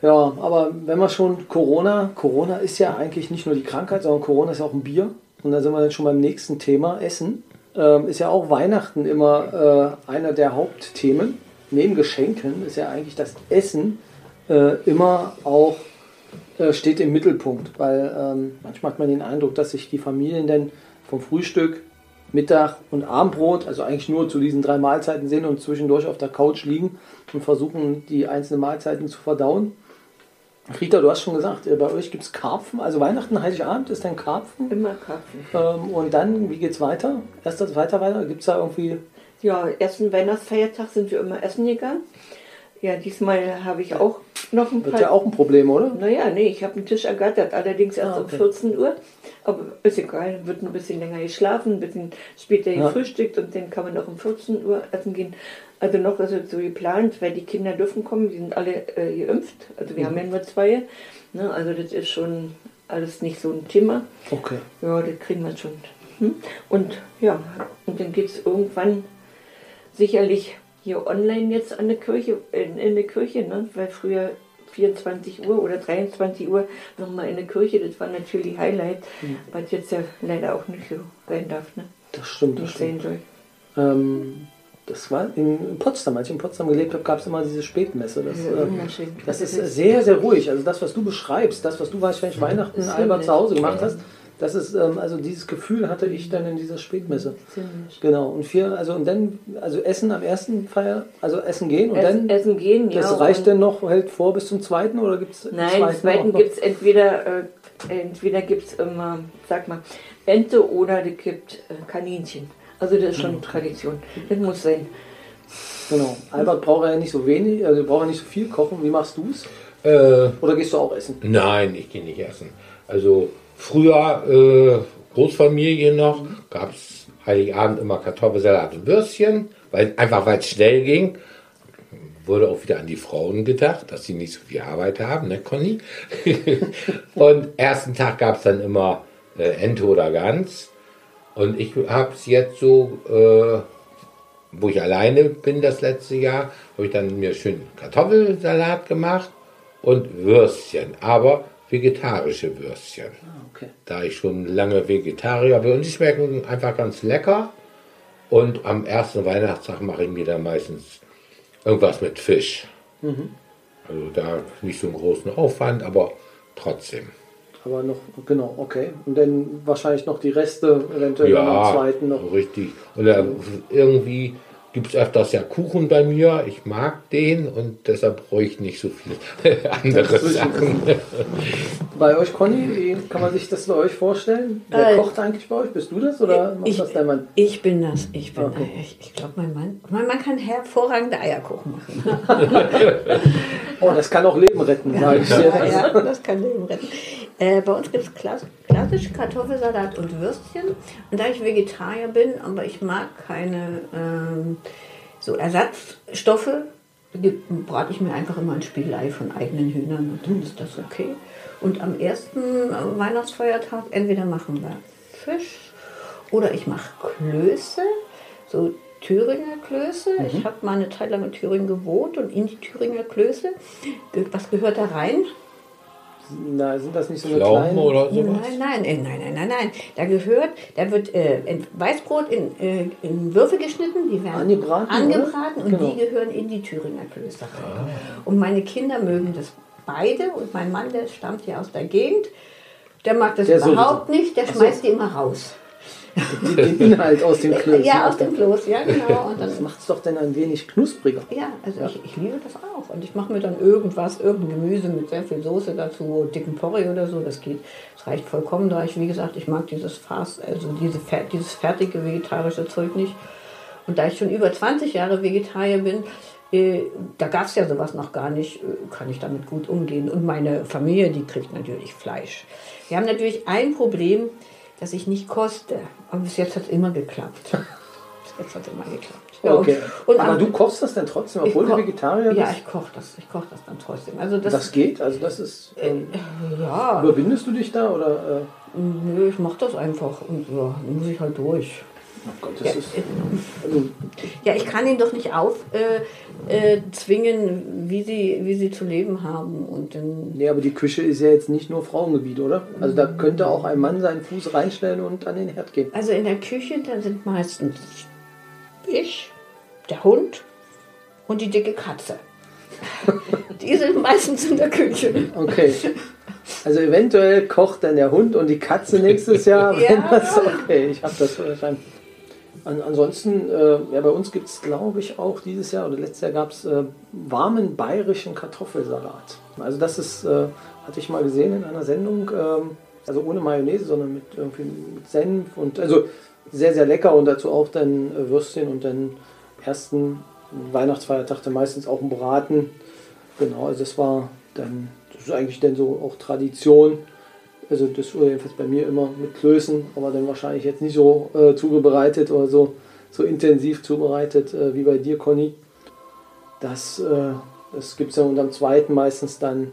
Ja, aber wenn wir schon Corona, Corona ist ja eigentlich nicht nur die Krankheit, sondern Corona ist ja auch ein Bier. Und da sind wir dann schon beim nächsten Thema, Essen. Ähm, ist ja auch Weihnachten immer äh, einer der Hauptthemen. Neben Geschenken ist ja eigentlich das Essen äh, immer auch äh, steht im Mittelpunkt, weil ähm, manchmal hat man den Eindruck, dass sich die Familien dann vom Frühstück Mittag und Abendbrot, also eigentlich nur zu diesen drei Mahlzeiten sind und zwischendurch auf der Couch liegen und versuchen, die einzelnen Mahlzeiten zu verdauen. Rita, du hast schon gesagt, äh, bei euch gibt es Karpfen, also Weihnachten, Heiligabend ist ein Karpfen. Immer Karpfen. Ähm, und dann, wie geht's weiter? Erster, zweiter weiter? Gibt es da irgendwie. Ja, ersten Weihnachtsfeiertag sind wir immer essen gegangen. Ja, diesmal habe ich auch noch ein Wird paar. ja auch ein Problem, oder? Naja, nee, ich habe einen Tisch ergattert, allerdings erst Ah, um okay. 14 Uhr. Aber ist egal, wird ein bisschen länger geschlafen, ein bisschen später Ja. gefrühstückt und dann kann man noch um 14 Uhr essen gehen. Also noch ist es so geplant, weil die Kinder dürfen kommen, die sind alle äh, geimpft. Also wir haben ja nur zwei. Ne? Also das ist schon alles nicht so ein Thema. Okay. Ja, das kriegen wir schon. Hm? Und ja, und dann geht es irgendwann sicherlich hier online jetzt an der Kirche, in, in der Kirche, ne? weil früher 24 Uhr oder 23 Uhr nochmal in der Kirche, das war natürlich Highlight, was jetzt ja leider auch nicht so sein darf, ne? Das stimmt, das nicht stimmt. sein soll. Ähm, das war in Potsdam, als ich in Potsdam gelebt habe, gab es immer diese Spätmesse. Das, Ja, äh, das ist sehr, sehr ruhig. Also das, was du beschreibst, das, was du wahrscheinlich Weihnachten Albert zu Hause gemacht hast, das ist, ähm, also dieses Gefühl hatte ich dann in dieser Spätmesse. Ziemlich. Genau. Und vier, also und dann, also Essen am ersten Feier, also Essen gehen und Essen, dann, essen gehen, ja. das reicht dann noch, hält vor bis zum zweiten oder gibt es Nein, im zweiten gibt es entweder, äh, entweder gibt's immer, sag mal, Ente oder es gibt äh, Kaninchen. Also das ist schon Tradition. Das muss sein. Genau. Albert braucht ja nicht so wenig, also braucht ja nicht so viel kochen. Wie machst du es? Äh, Oder gehst du auch essen? nein, ich gehe nicht essen. Also früher, äh, Großfamilie noch, gab es Heiligabend immer Kartoffelsalat und Würstchen, weil, einfach weil es schnell ging. Wurde auch wieder an die Frauen gedacht, dass sie nicht so viel Arbeit haben, ne, Conny? und ersten Tag gab es dann immer äh, Ente oder Gans. Und ich habe es jetzt so, äh, wo ich alleine bin das letzte Jahr, habe ich dann mir schön Kartoffelsalat gemacht und Würstchen, aber vegetarische Würstchen. Okay. Da ich schon lange Vegetarier bin und die schmecken einfach ganz lecker. Und am ersten Weihnachtstag mache ich mir dann meistens irgendwas mit Fisch. Also da nicht so einen großen Aufwand, aber trotzdem. Aber noch, genau, okay. Und dann wahrscheinlich noch die Reste, eventuell Ja, zweiten noch. richtig. Und da irgendwie gibt es öfters ja Kuchen bei mir. Ich mag den und deshalb brauche ich nicht so viel andere Sachen. Bei euch, Conny, wie kann man sich das bei euch vorstellen? Wer Äh, kocht eigentlich bei euch? Bist du das oder macht Ich, das dein Mann? ich bin das. Ich bin Okay. ich, ich glaube, mein Mann, mein Mann kann hervorragende Eierkuchen machen. Oh, das kann auch Leben retten, dir. Ja, ja, das kann Leben retten. Äh, bei uns gibt es klass klassisch Kartoffelsalat und Würstchen. Und da ich Vegetarier bin, aber ich mag keine ähm, so Ersatzstoffe, brate ich mir einfach immer ein Spiegelei von eigenen Hühnern und dann ist das okay. Und am ersten äh, Weihnachtsfeiertag entweder machen wir Fisch oder ich mache Klöße, so Thüringer Klöße. Ich habe mal eine Zeit lang in Thüringen gewohnt und in die Thüringer Klöße, was gehört da rein? Na, sind das nicht so eine Pflaumen kleinen? oder sowas? Nein, nein, nein, nein, nein, nein. Da gehört, da wird äh, Weißbrot in, äh, in Würfel geschnitten, die werden Angebraten, angebraten und Genau. die gehören in die Thüringer Klöster rein. Und meine Kinder mögen das beide und mein Mann, der stammt ja aus der Gegend, der mag das Der überhaupt nicht, der schmeißt die immer raus. Die- Den Inhalt aus dem Klößchen. Ja, aus dem Kloß, ja genau. Und dann Das macht es doch dann ein wenig knuspriger. Ja, also Ich, ich liebe das auch. Und ich mache mir dann irgendwas, irgendein Gemüse mit sehr viel Soße dazu, dicken Porree oder so, das geht. Das reicht vollkommen, da ich, wie gesagt, ich mag dieses Fast, also diese, dieses fertige vegetarische Zeug nicht. Und da ich schon über 20 Jahre Vegetarier bin, äh, da gab es ja sowas noch gar nicht, äh, kann ich damit gut umgehen. Und meine Familie, die kriegt natürlich Fleisch. Wir haben natürlich ein Problem, dass ich nicht koste. Aber bis jetzt hat es immer geklappt. Bis jetzt hat es immer geklappt. Ja, Okay. und Aber am- du kochst das denn trotzdem, obwohl du Vegetarier bist? Ja, ich koche das. Ich koche das dann trotzdem. Also das, das geht? Also das ist. Ähm, ja, überwindest du dich da oder? Äh, nö, ich mache das einfach und ja, dann muss ich halt durch. Oh Gott, das Ja, ist. Also, Ja, ich kann ihn doch nicht aufzwingen, äh, zwingen, wie sie, wie sie zu leben haben und dann nee, aber die Küche ist ja jetzt nicht nur Frauengebiet, oder? Also da könnte auch ein Mann seinen Fuß reinstellen und an den Herd gehen. Also in der Küche, da sind meistens ich, der Hund und die dicke Katze. Die sind meistens in der Küche. Okay. Also eventuell kocht dann der Hund und die Katze nächstes Jahr. Ja. Das, okay, ich habe das verstanden. An, ansonsten, äh, ja, bei uns gibt es, glaube ich, auch dieses Jahr oder letztes Jahr gab es äh, warmen bayerischen Kartoffelsalat. Also das ist, äh, hatte ich mal gesehen in einer Sendung, ähm, also ohne Mayonnaise, sondern mit irgendwie mit Senf und also sehr, sehr lecker und dazu auch dann äh, Würstchen und dann ersten Weihnachtsfeiertag dann meistens auch ein Braten. Genau, also das war dann, das ist eigentlich dann so auch Tradition. Also das wurde jedenfalls bei mir immer mit Klößen, aber dann wahrscheinlich jetzt nicht so äh, zubereitet oder so, so intensiv zubereitet äh, wie bei dir, Conny. Das, äh, das gibt es ja unterm zweiten meistens dann.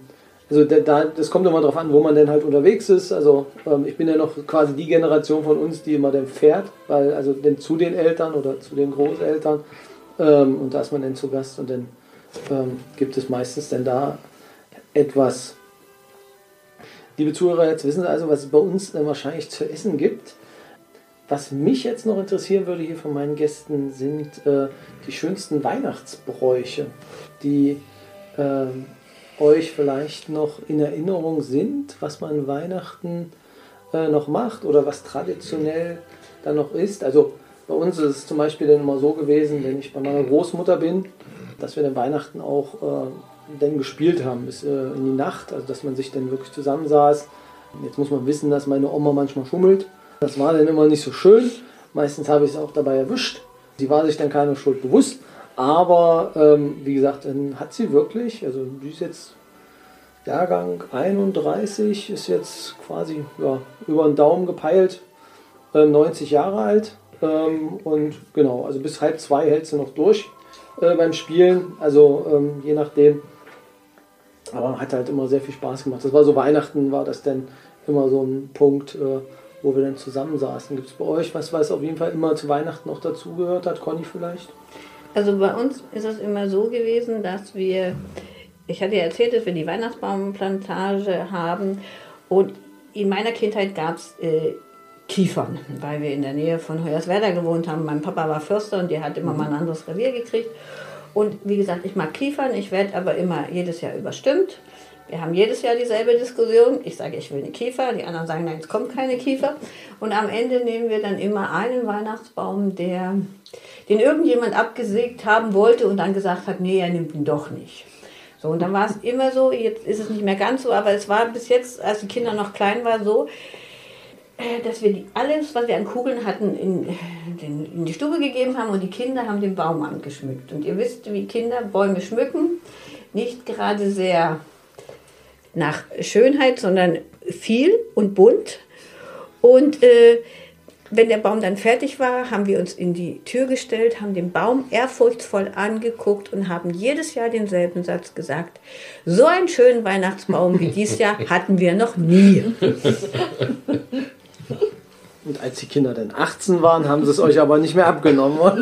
Also da, das kommt immer darauf an, wo man denn halt unterwegs ist. Also ähm, ich bin ja noch quasi die Generation von uns, die immer dann fährt, weil also denn zu den Eltern oder zu den Großeltern ähm, und da ist man dann zu Gast und dann ähm, gibt es meistens dann da etwas. Liebe Zuhörer, jetzt wissen Sie also, was es bei uns dann wahrscheinlich zu essen gibt. Was mich jetzt noch interessieren würde hier von meinen Gästen sind äh, die schönsten Weihnachtsbräuche, die äh, euch vielleicht noch in Erinnerung sind, was man Weihnachten äh, noch macht oder was traditionell dann noch ist. Also bei uns ist es zum Beispiel dann immer so gewesen, wenn ich bei meiner Großmutter bin, dass wir dann Weihnachten auch dann gespielt haben bis äh, in die Nacht, also dass man sich dann wirklich zusammensaß. Jetzt muss man wissen, dass meine Oma manchmal schummelt. Das war dann immer nicht so schön. Meistens habe ich es auch dabei erwischt. Sie war sich dann keine Schuld bewusst. Aber ähm, wie gesagt, dann hat sie wirklich, also die ist jetzt Jahrgang 31, ist jetzt quasi ja, über den Daumen gepeilt, äh, 90 Jahre alt. Ähm, und genau, also bis halb zwei hält sie noch durch äh, beim Spielen. Also ähm, je nachdem. Aber hat halt immer sehr viel Spaß gemacht. Das war so Weihnachten, war das dann immer so ein Punkt, äh, wo wir dann zusammensaßen. Gibt es bei euch was, was auf jeden Fall immer zu Weihnachten noch dazugehört hat? Conny vielleicht? Also bei uns ist es immer so gewesen, dass wir, ich hatte ja erzählt, dass wir die Weihnachtsbaumplantage haben und in meiner Kindheit gab es äh, Kiefern, weil wir in der Nähe von Hoyerswerda gewohnt haben. Mein Papa war Förster und der hat immer mal ein anderes Revier gekriegt. Und wie gesagt, ich mag Kiefern, ich werde aber immer jedes Jahr überstimmt. Wir haben jedes Jahr dieselbe Diskussion. Ich sage, ich will eine Kiefer, die anderen sagen, nein, es kommt keine Kiefer. Und am Ende nehmen wir dann immer einen Weihnachtsbaum, der, den irgendjemand abgesägt haben wollte und dann gesagt hat, nee, er nimmt ihn doch nicht. So, und dann war es immer so, jetzt ist es nicht mehr ganz so, aber es war bis jetzt, als die Kinder noch klein waren, so, dass wir alles, was wir an Kugeln hatten, in, in, in, die Stube gegeben haben und die Kinder haben den Baum angeschmückt. Und ihr wisst, wie Kinder Bäume schmücken, nicht gerade sehr nach Schönheit, sondern viel und bunt. Und äh, wenn der Baum dann fertig war, haben wir uns in die Tür gestellt, haben den Baum ehrfurchtsvoll angeguckt und haben jedes Jahr denselben Satz gesagt. So einen schönen Weihnachtsbaum wie dieses Jahr hatten wir noch nie. Und als die Kinder dann 18 waren, haben sie es euch aber nicht mehr abgenommen.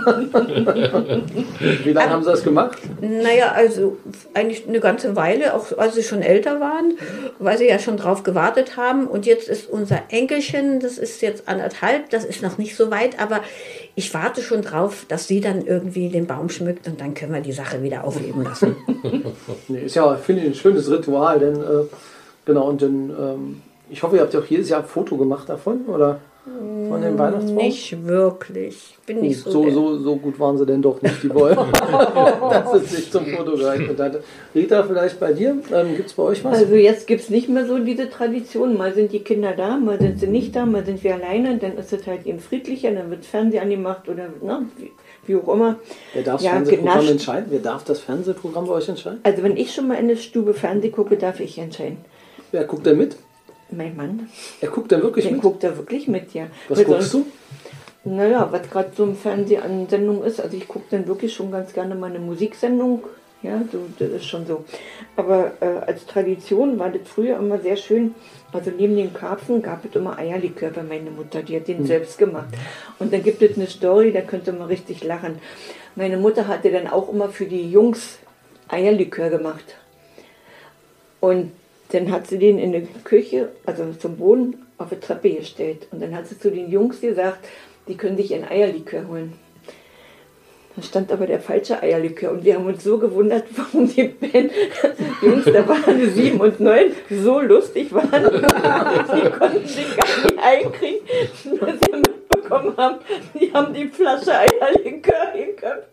Wie lange haben sie das gemacht? Naja, also eigentlich eine ganze Weile, auch als sie schon älter waren, weil sie ja schon drauf gewartet haben. Und jetzt ist unser Enkelchen, das ist jetzt anderthalb, das ist noch nicht so weit, aber ich warte schon drauf, dass sie dann irgendwie den Baum schmückt und dann können wir die Sache wieder aufleben lassen. nee, ist ja, finde ich, ein schönes Ritual, denn äh, genau, und dann, ähm, ich hoffe, ihr habt ja auch jedes Jahr ein Foto gemacht davon, oder? Von dem Weihnachtsbaum? Nicht wirklich. Bin nicht so, so, so, so, gut waren sie denn doch nicht, die Bäume, dass es sich zum Foto geeignet. Rita, vielleicht bei dir? Ähm, gibt es bei euch was? Also jetzt gibt es nicht mehr so diese Tradition. Mal sind die Kinder da, mal sind sie nicht da, mal sind wir alleine. Dann ist es halt eben friedlicher, dann wird Fernsehen angemacht oder na, wie, wie auch immer. Wer darf das ja, Fernsehprogramm genascht. entscheiden? Wer darf das Fernsehprogramm bei euch entscheiden? Also wenn ich schon mal in der Stube Fernsehen gucke, darf ich entscheiden. Wer guckt denn mit? Mein Mann. Er guckt da wirklich Der mit? guckt da wirklich mit, ja. Was guckst du? Naja, was gerade so im Fernsehen an Sendung ist. Also ich gucke dann wirklich schon ganz gerne mal eine Musiksendung. Ja, so, das ist schon so. Aber äh, als Tradition war das früher immer sehr schön. Also neben den Karpfen gab es immer Eierlikör bei meiner Mutter. Die hat den hm. selbst gemacht. Und dann gibt es eine Story, da könnte man richtig lachen. Meine Mutter hatte dann auch immer für die Jungs Eierlikör gemacht. Und dann hat sie den in der Küche, also zum Boden, auf die Treppe gestellt. Und dann hat sie zu den Jungs gesagt, die können sich ein Eierlikör holen. Da stand aber der falsche Eierlikör und wir haben uns so gewundert, warum die Band, Jungs, da waren sieben und neun, so lustig waren. Die konnten sich gar nicht einkriegen, bekommen haben, die haben die Flasche Eierlikör hingehabt.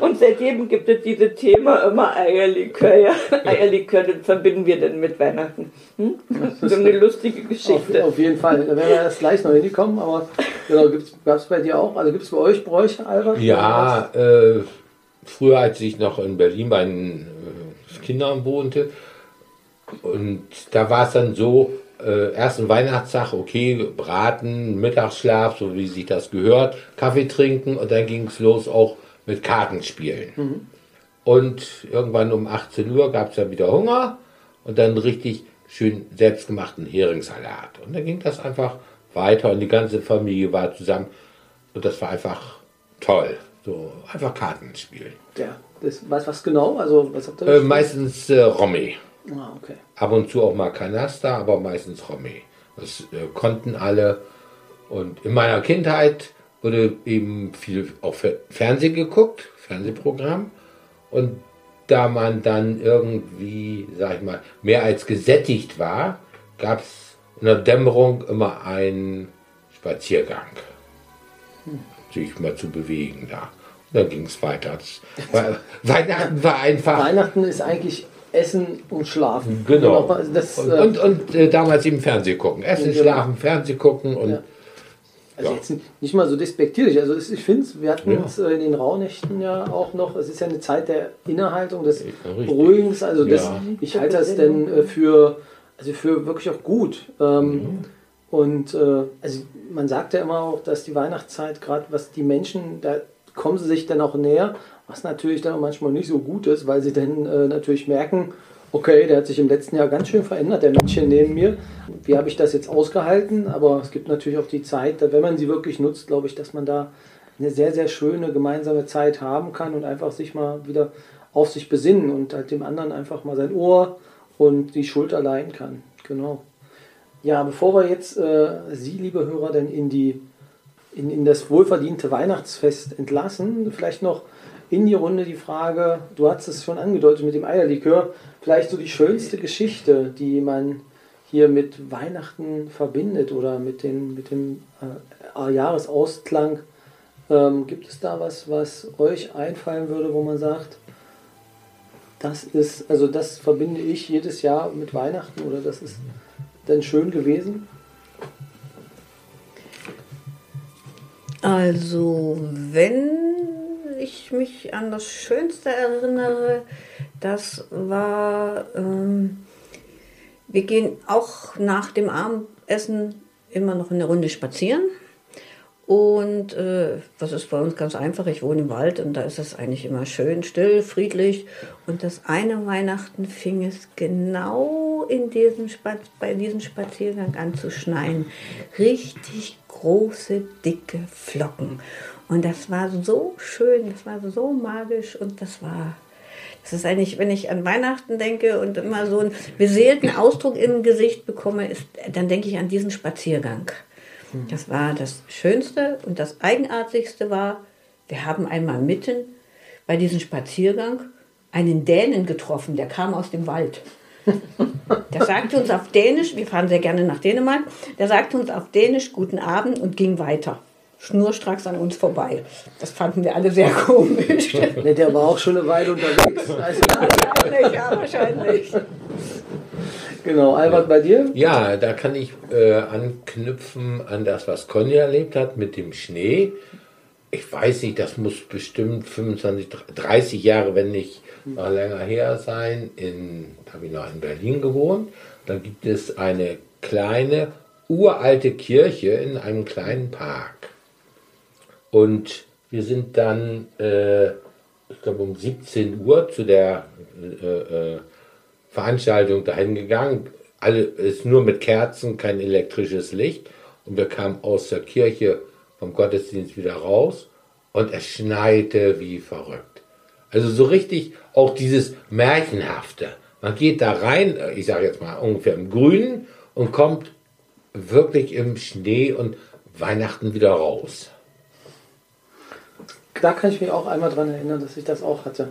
Und seitdem gibt es dieses Thema immer Eierlikör. Ja. Eierlikör, das verbinden wir dann mit Weihnachten. Hm? So eine lustige Geschichte. Auf, auf jeden Fall. Da werden wir erst gleich noch hinkommen, aber genau, gab es bei dir auch? Also gibt es bei euch Bräuche, Albert? Ja, äh, früher, als ich noch in Berlin bei den äh, Kindern wohnte, und da war es dann so, äh, ersten Weihnachtstag, okay, Braten, Mittagsschlaf, so wie sich das gehört, Kaffee trinken und dann ging es los auch mit Kartenspielen. Mhm. Und irgendwann um 18 Uhr gab es dann wieder Hunger und dann richtig schön selbstgemachten Heringssalat. Und dann ging das einfach weiter und die ganze Familie war zusammen und das war einfach toll. So einfach Karten spielen. Ja, das, was, was genau? Also, was habt ihr äh, meistens äh, Romy. Ah, okay. Ab und zu auch mal Kanaster, aber meistens Romy. Das äh, konnten alle. Und in meiner Kindheit wurde eben viel auf Fernsehen geguckt, Fernsehprogramm. Und da man dann irgendwie, sag ich mal, mehr als gesättigt war, gab es in der Dämmerung immer einen Spaziergang. Hm. Sich mal zu bewegen da. Und dann ging es weiter. Weihnachten war einfach. Weihnachten ist eigentlich Essen und Schlafen. Genau. Das, und, äh, und, und äh, damals eben Fernsehen gucken. Essen, genau. Schlafen, Fernsehen gucken und. Ja. Also ja. jetzt nicht mal so despektierlich. Also ich finde wir hatten ja. es äh, in den Rauhnächten ja auch noch, es ist ja eine Zeit der Innehaltung, des Beruhigens. Also das, ich halte das denn äh, für, also für wirklich auch gut. Ähm. Und äh, also man sagt ja immer auch, dass die Weihnachtszeit, gerade was die Menschen, da kommen sie sich dann auch näher was natürlich dann manchmal nicht so gut ist, weil sie dann äh, natürlich merken, okay, der hat sich im letzten Jahr ganz schön verändert, der Mädchen neben mir. Wie habe ich das jetzt ausgehalten? Aber es gibt natürlich auch die Zeit, wenn man sie wirklich nutzt, glaube ich, dass man da eine sehr, sehr schöne gemeinsame Zeit haben kann und einfach sich mal wieder auf sich besinnen und halt dem anderen einfach mal sein Ohr und die Schulter leihen kann. Genau. Ja, bevor wir jetzt äh, Sie, liebe Hörer, denn in, die, in, in das wohlverdiente Weihnachtsfest entlassen, vielleicht noch in die Runde die Frage, du hast es schon angedeutet mit dem Eierlikör, vielleicht so die schönste Geschichte, die man hier mit Weihnachten verbindet oder mit, den, mit dem äh, Jahresausklang. Ähm, gibt es da was, was euch einfallen würde, wo man sagt, das ist, also das verbinde ich jedes Jahr mit Weihnachten oder das ist dann schön gewesen? Also, wenn ich mich an das Schönste erinnere, das war, ähm, wir gehen auch nach dem Abendessen immer noch eine Runde spazieren. Und äh, das ist bei uns ganz einfach. Ich wohne im Wald und da ist es eigentlich immer schön, still, friedlich. Und das eine Weihnachten fing es genau in diesem bei diesem Spaziergang an zu schneien. Richtig große, dicke Flocken. Und das war so schön, das war so magisch und das war, das ist eigentlich, wenn ich an Weihnachten denke und immer so einen beseelten Ausdruck im Gesicht bekomme, ist, dann denke ich an diesen Spaziergang. Das war das Schönste und das Eigenartigste war, wir haben einmal mitten bei diesem Spaziergang einen Dänen getroffen, der kam aus dem Wald. Der sagte uns auf Dänisch, wir fahren sehr gerne nach Dänemark, der sagte uns auf Dänisch Guten Abend und ging weiter schnurstracks an uns vorbei. Das fanden wir alle sehr komisch. Nee, der war auch schon eine Weile unterwegs. Also wahrscheinlich, ja, wahrscheinlich. Genau, Albert, bei dir? Ja, da kann ich äh, anknüpfen an das, was Conny erlebt hat mit dem Schnee. Ich weiß nicht, das muss bestimmt 25, 30 Jahre, wenn nicht noch länger her sein. In, da habe ich noch in Berlin gewohnt. Da gibt es eine kleine, uralte Kirche in einem kleinen Park. Und wir sind dann, äh, ich glaube, um 17 Uhr zu der äh, äh, Veranstaltung dahin gegangen. Alle ist nur mit Kerzen, kein elektrisches Licht. Und wir kamen aus der Kirche vom Gottesdienst wieder raus und es schneite wie verrückt. Also so richtig auch dieses Märchenhafte. Man geht da rein, ich sage jetzt mal ungefähr im Grünen und kommt wirklich im Schnee und Weihnachten wieder raus da kann ich mich auch einmal dran erinnern, dass ich das auch hatte.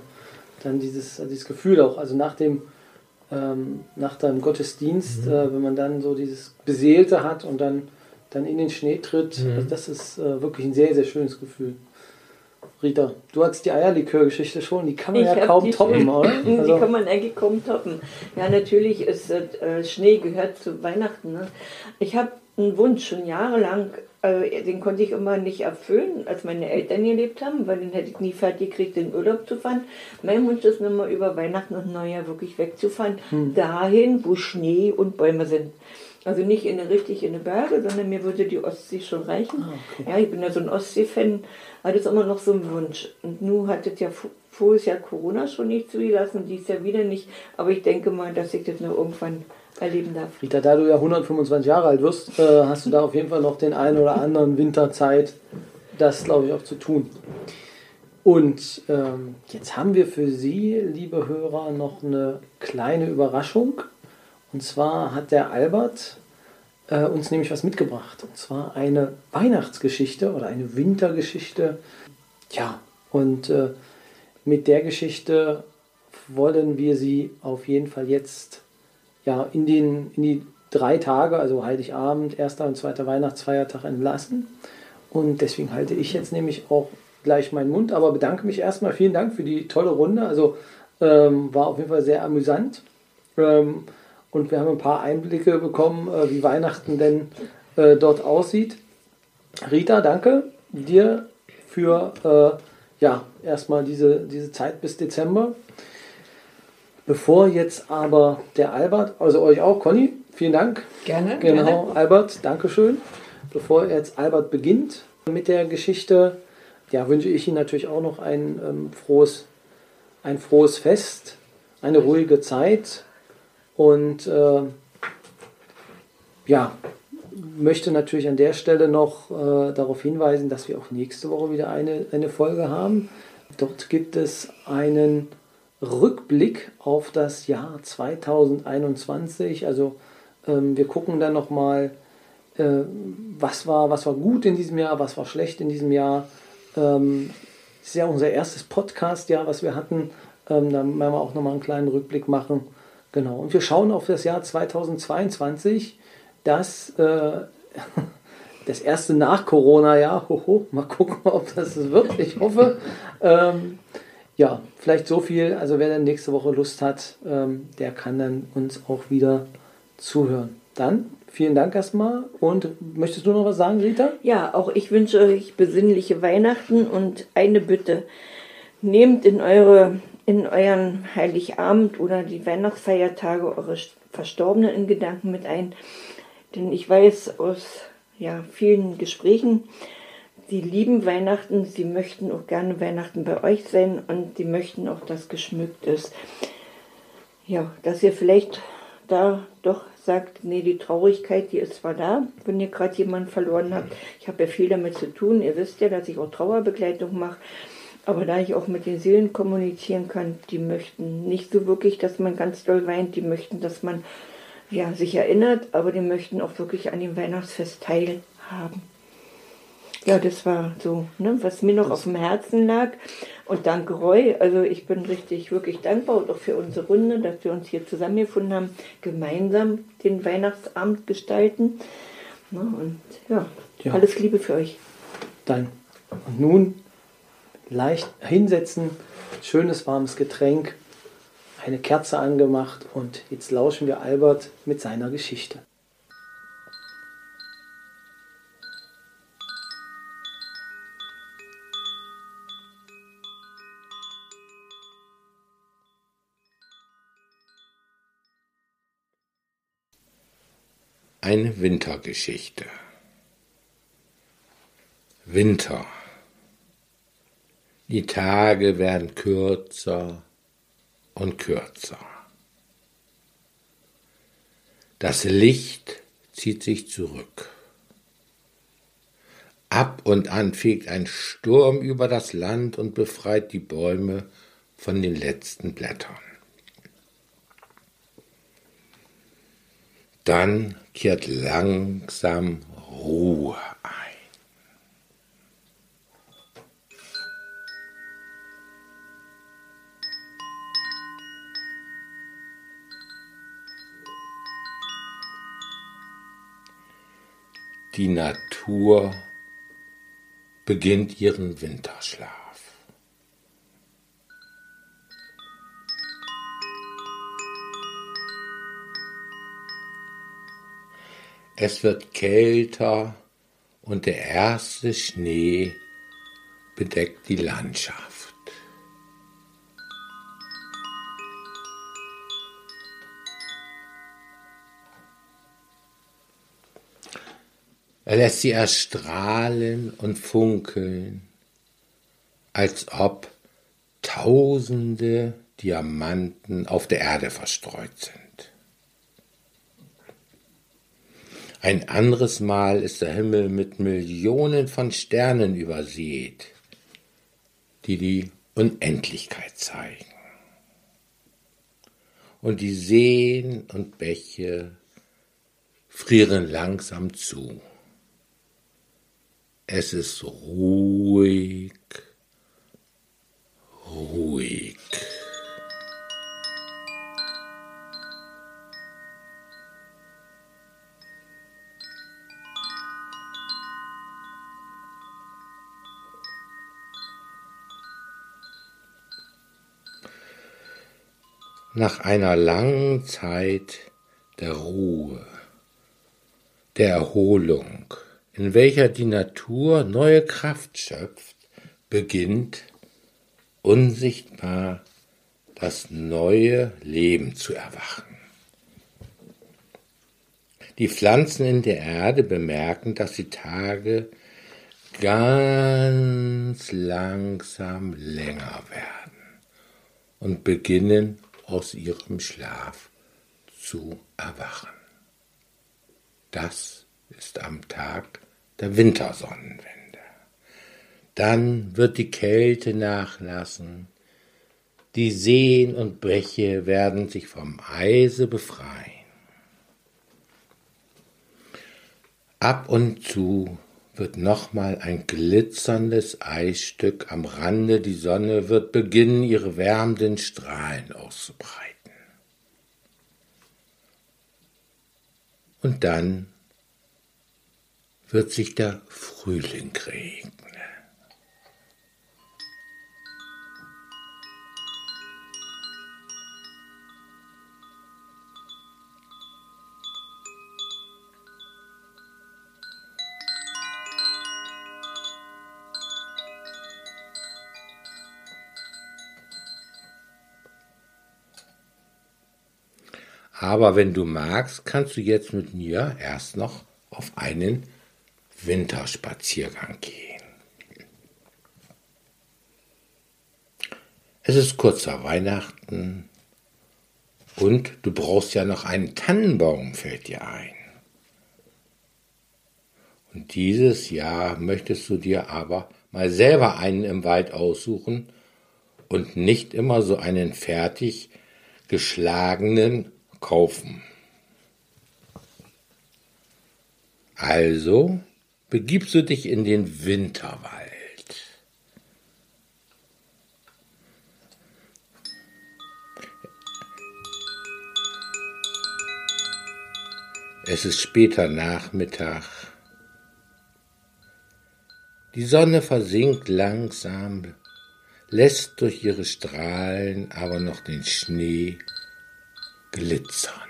Dann dieses, dieses Gefühl auch, also nach dem, ähm, nach deinem Gottesdienst, mhm. äh, wenn man dann so dieses Beseelte hat und dann, dann in den Schnee tritt. Mhm. Also das ist äh, wirklich ein sehr, sehr schönes Gefühl. Rita, du hattest die Eierlikör-Geschichte schon, die kann man ich ja kaum toppen, schon, oder? Also. Die kann man eigentlich kaum toppen. Ja, natürlich ist äh, Schnee gehört zu Weihnachten. Ne? Ich habe einen Wunsch schon jahrelang, äh, den konnte ich immer nicht erfüllen, als meine Eltern gelebt haben, weil den hätte ich nie fertig gekriegt, in Urlaub zu fahren. Mein Wunsch ist nur mal über Weihnachten und Neujahr wirklich wegzufahren, hm. dahin, wo Schnee und Bäume sind. Also nicht in eine, richtig in eine Berge, sondern mir würde die Ostsee schon reichen. Ah, okay. Ja, ich bin ja so ein Ostsee-Fan, aber das ist immer noch so ein Wunsch. Und nun hat es ja voriges Jahr Corona schon nicht zugelassen, dies Jahr wieder nicht. Aber ich denke mal, dass ich das nur irgendwann erleben darf. Rita, da du ja 125 Jahre alt wirst, äh, hast du da auf jeden Fall noch den einen oder anderen Winterzeit, das glaube ich auch zu tun. Und ähm, jetzt haben wir für Sie, liebe Hörer, noch eine kleine Überraschung. Und zwar hat der Albert äh, uns nämlich was mitgebracht. Und zwar eine Weihnachtsgeschichte oder eine Wintergeschichte. Ja, und äh, mit der Geschichte wollen wir sie auf jeden Fall jetzt ja, in, den, in die drei Tage, also Heiligabend, erster und zweiter Weihnachtsfeiertag entlassen. Und deswegen halte ich jetzt nämlich auch gleich meinen Mund, aber bedanke mich erstmal. Vielen Dank für die tolle Runde. Also ähm, war auf jeden Fall sehr amüsant. Ähm, und wir haben ein paar Einblicke bekommen, äh, wie Weihnachten denn äh, dort aussieht. Rita, danke dir für äh, ja, erstmal diese, diese Zeit bis Dezember. Bevor jetzt aber der Albert, also euch auch, Conny, vielen Dank. Gerne. Genau, gerne. Albert, Dankeschön. Bevor jetzt Albert beginnt mit der Geschichte, ja, wünsche ich Ihnen natürlich auch noch ein ähm, frohes, ein frohes Fest, eine ruhige Zeit und äh, ja, möchte natürlich an der Stelle noch äh, darauf hinweisen, dass wir auch nächste Woche wieder eine, eine Folge haben. Dort gibt es einen Rückblick auf das Jahr 2021. Also ähm, wir gucken dann nochmal, äh, was, war, was war gut in diesem Jahr, was war schlecht in diesem Jahr. Ähm, das ist ja unser erstes Podcast-Jahr, was wir hatten. Ähm, da werden wir auch nochmal einen kleinen Rückblick machen. Genau, und wir schauen auf das Jahr 2022, das, äh, das erste nach Corona-Jahr. Mal gucken, ob das wird. Ich hoffe. Ähm, ja, vielleicht so viel. Also wer dann nächste Woche Lust hat, ähm, der kann dann uns auch wieder zuhören. Dann vielen Dank erstmal. Und möchtest du noch was sagen, Rita? Ja, auch ich wünsche euch besinnliche Weihnachten und eine Bitte. Nehmt in eure in euren Heiligabend oder die Weihnachtsfeiertage eure Verstorbenen in Gedanken mit ein. Denn ich weiß aus ja, vielen Gesprächen, sie lieben Weihnachten, sie möchten auch gerne Weihnachten bei euch sein und sie möchten auch, dass geschmückt ist. Ja, dass ihr vielleicht da doch sagt, nee, die Traurigkeit, die ist zwar da, wenn ihr gerade jemanden verloren habt. Ich habe ja viel damit zu tun. Ihr wisst ja, dass ich auch Trauerbegleitung mache. Aber da ich auch mit den Seelen kommunizieren kann, die möchten nicht so wirklich, dass man ganz doll weint, die möchten, dass man ja, sich erinnert, aber die möchten auch wirklich an dem Weihnachtsfest teilhaben. Ja, das war so, ne, was mir noch auf dem Herzen lag. Und danke Roy, also ich bin richtig, wirklich dankbar und auch für unsere Runde, dass wir uns hier zusammengefunden haben, gemeinsam den Weihnachtsabend gestalten. Ne, und ja, ja, alles Liebe für euch. Dann. Und nun leicht hinsetzen, schönes warmes Getränk, eine Kerze angemacht und jetzt lauschen wir Albert mit seiner Geschichte. Eine Wintergeschichte. Winter. Die Tage werden kürzer und kürzer. Das Licht zieht sich zurück. Ab und an fegt ein Sturm über das Land und befreit die Bäume von den letzten Blättern. Dann kehrt langsam Ruhe Die Natur beginnt ihren Winterschlaf. Es wird kälter und der erste Schnee bedeckt die Landschaft. Er lässt sie erstrahlen und funkeln, als ob tausende Diamanten auf der Erde verstreut sind. Ein anderes Mal ist der Himmel mit Millionen von Sternen übersät, die die Unendlichkeit zeigen. Und die Seen und Bäche frieren langsam zu. Es ist ruhig, ruhig. Nach einer langen Zeit der Ruhe, der Erholung, in welcher die Natur neue Kraft schöpft, beginnt unsichtbar das neue Leben zu erwachen. Die Pflanzen in der Erde bemerken, dass die Tage ganz langsam länger werden und beginnen aus ihrem Schlaf zu erwachen. Das ist am Tag der Wintersonnenwende. Dann wird die Kälte nachlassen, die Seen und Bäche werden sich vom Eise befreien. Ab und zu wird nochmal ein glitzerndes Eisstück am Rande, die Sonne wird beginnen, ihre wärmenden Strahlen auszubreiten. Und dann wird sich der Frühling regen. Aber wenn du magst, kannst du jetzt mit mir erst noch auf einen Winterspaziergang gehen. Es ist kurzer Weihnachten und du brauchst ja noch einen Tannenbaum, fällt dir ein. Und dieses Jahr möchtest du dir aber mal selber einen im Wald aussuchen und nicht immer so einen fertig geschlagenen kaufen. Also begibst du dich in den Winterwald. Es ist später Nachmittag. Die Sonne versinkt langsam, lässt durch ihre Strahlen aber noch den Schnee glitzern.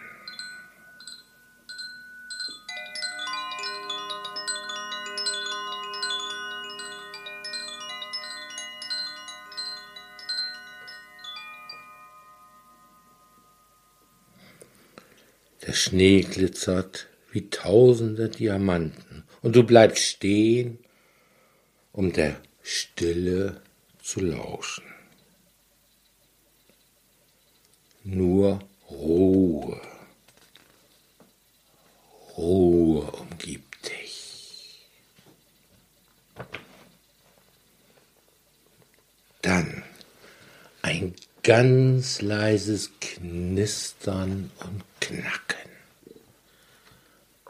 Der Schnee glitzert wie tausende Diamanten und du bleibst stehen, um der Stille zu lauschen. Nur Ruhe. Ruhe umgibt dich. Dann ein ganz leises Knistern und Knacken.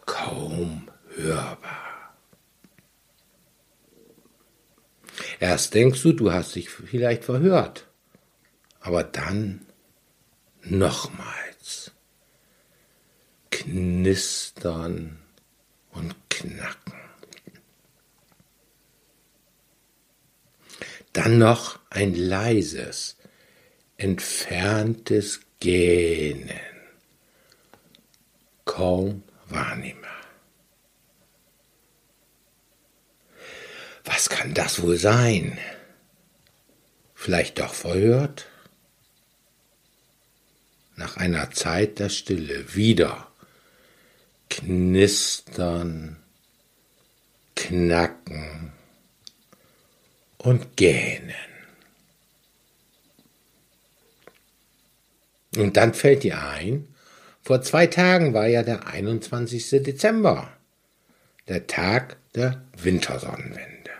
Kaum hörbar. Erst denkst du, du hast dich vielleicht verhört, aber dann nochmals knistern und Knacken. Dann noch ein leises, entferntes Gähnen, kaum wahrnehmbar. Was kann das wohl sein? Vielleicht doch verhört? Nach einer Zeit der Stille wieder knistern, knacken und gähnen. Und dann fällt dir ein, vor zwei Tagen war ja der 21. Dezember, der Tag der Wintersonnenwende.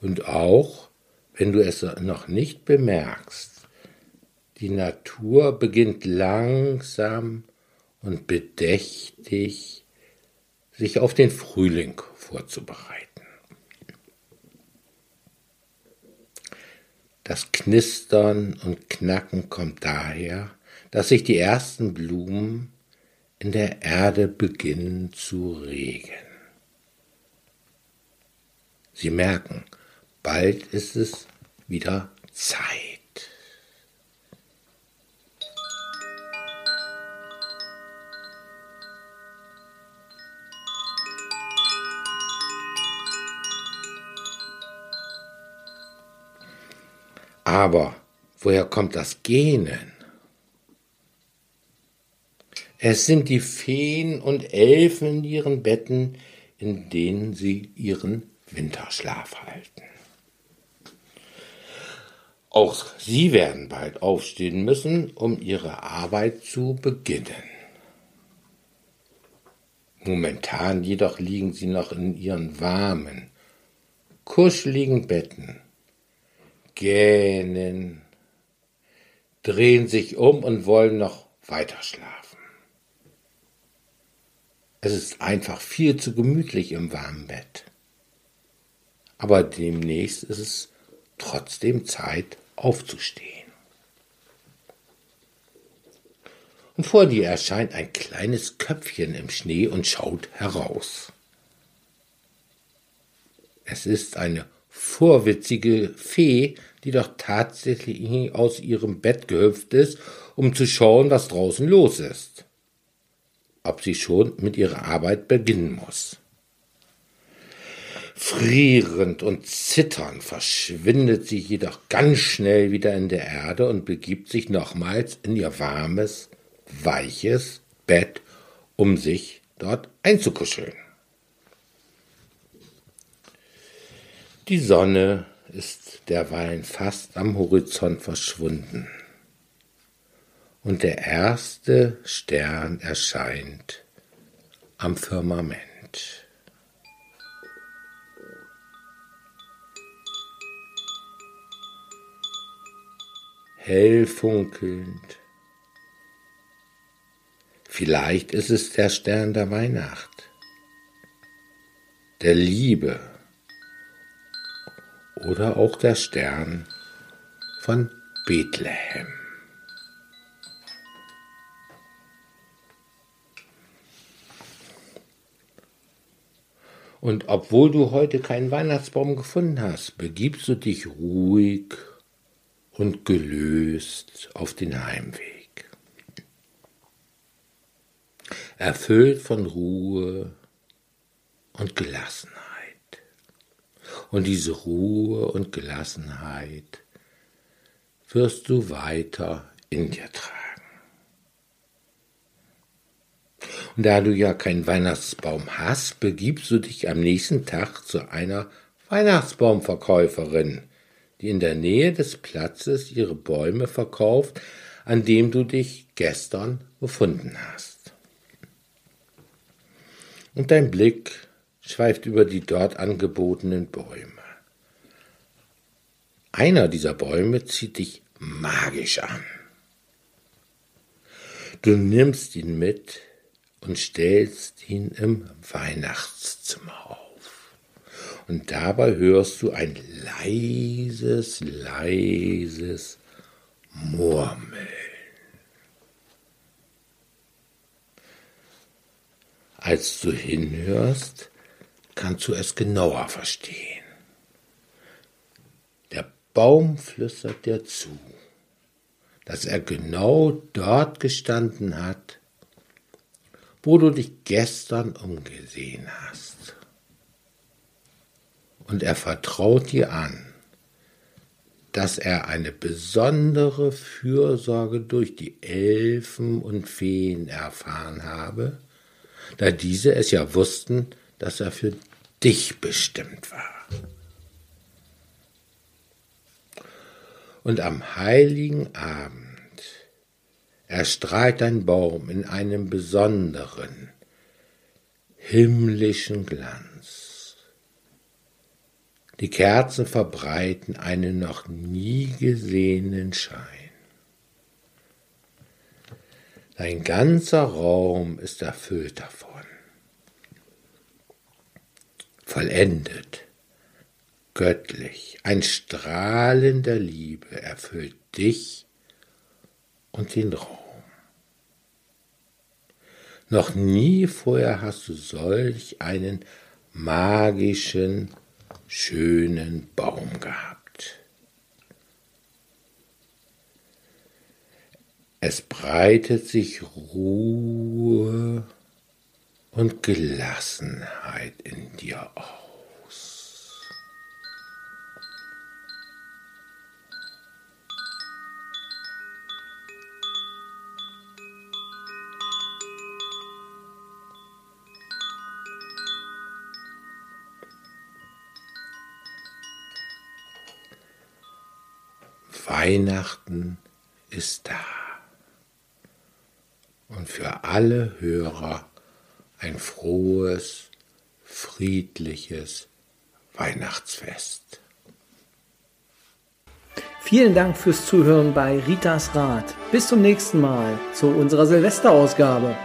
Und auch, wenn du es noch nicht bemerkst, die Natur beginnt langsam und bedächtig sich auf den Frühling vorzubereiten. Das Knistern und Knacken kommt daher, dass sich die ersten Blumen in der Erde beginnen zu regen. Sie merken, bald ist es wieder Zeit. Aber woher kommt das Gähnen? Es sind die Feen und Elfen in ihren Betten, in denen sie ihren Winterschlaf halten. Auch sie werden bald aufstehen müssen, um ihre Arbeit zu beginnen. Momentan jedoch liegen sie noch in ihren warmen, kuscheligen Betten gähnen, drehen sich um und wollen noch weiter schlafen. Es ist einfach viel zu gemütlich im warmen Bett. Aber demnächst ist es trotzdem Zeit aufzustehen. Und vor dir erscheint ein kleines Köpfchen im Schnee und schaut heraus. Es ist eine vorwitzige Fee, die doch tatsächlich aus ihrem Bett gehüpft ist, um zu schauen, was draußen los ist. Ob sie schon mit ihrer Arbeit beginnen muss. Frierend und zitternd verschwindet sie jedoch ganz schnell wieder in der Erde und begibt sich nochmals in ihr warmes, weiches Bett, um sich dort einzukuscheln. Die Sonne ist derweilen fast am Horizont verschwunden. Und der erste Stern erscheint am Firmament. Hell funkelnd. Vielleicht ist es der Stern der Weihnacht, der Liebe oder auch der Stern von Bethlehem. Und obwohl du heute keinen Weihnachtsbaum gefunden hast, begibst du dich ruhig und gelöst auf den Heimweg. Erfüllt von Ruhe und Gelassenheit. Und diese Ruhe und Gelassenheit wirst du weiter in dir tragen. Und da du ja keinen Weihnachtsbaum hast, begibst du dich am nächsten Tag zu einer Weihnachtsbaumverkäuferin, die in der Nähe des Platzes ihre Bäume verkauft, an dem du dich gestern befunden hast. Und dein Blick schweift über die dort angebotenen Bäume. Einer dieser Bäume zieht dich magisch an. Du nimmst ihn mit und stellst ihn im Weihnachtszimmer auf. Und dabei hörst du ein leises, leises Murmeln. Als du hinhörst, kannst du es genauer verstehen. Der Baum flüstert dir zu, dass er genau dort gestanden hat, wo du dich gestern umgesehen hast. Und er vertraut dir an, dass er eine besondere Fürsorge durch die Elfen und Feen erfahren habe, da diese es ja wussten, dass er für dich bestimmt war. Und am heiligen Abend erstrahlt ein Baum in einem besonderen, himmlischen Glanz. Die Kerzen verbreiten einen noch nie gesehenen Schein. Dein ganzer Raum ist erfüllt davon. Vollendet, göttlich, ein Strahlen der Liebe erfüllt dich und den Raum. Noch nie vorher hast du solch einen magischen, schönen Baum gehabt. Es breitet sich Ruhe und Gelassenheit in dir aus. Weihnachten ist da. Und für alle Hörer ein frohes, friedliches Weihnachtsfest. Vielen Dank fürs Zuhören bei Ritas Rat. Bis zum nächsten Mal zu unserer Silvesterausgabe.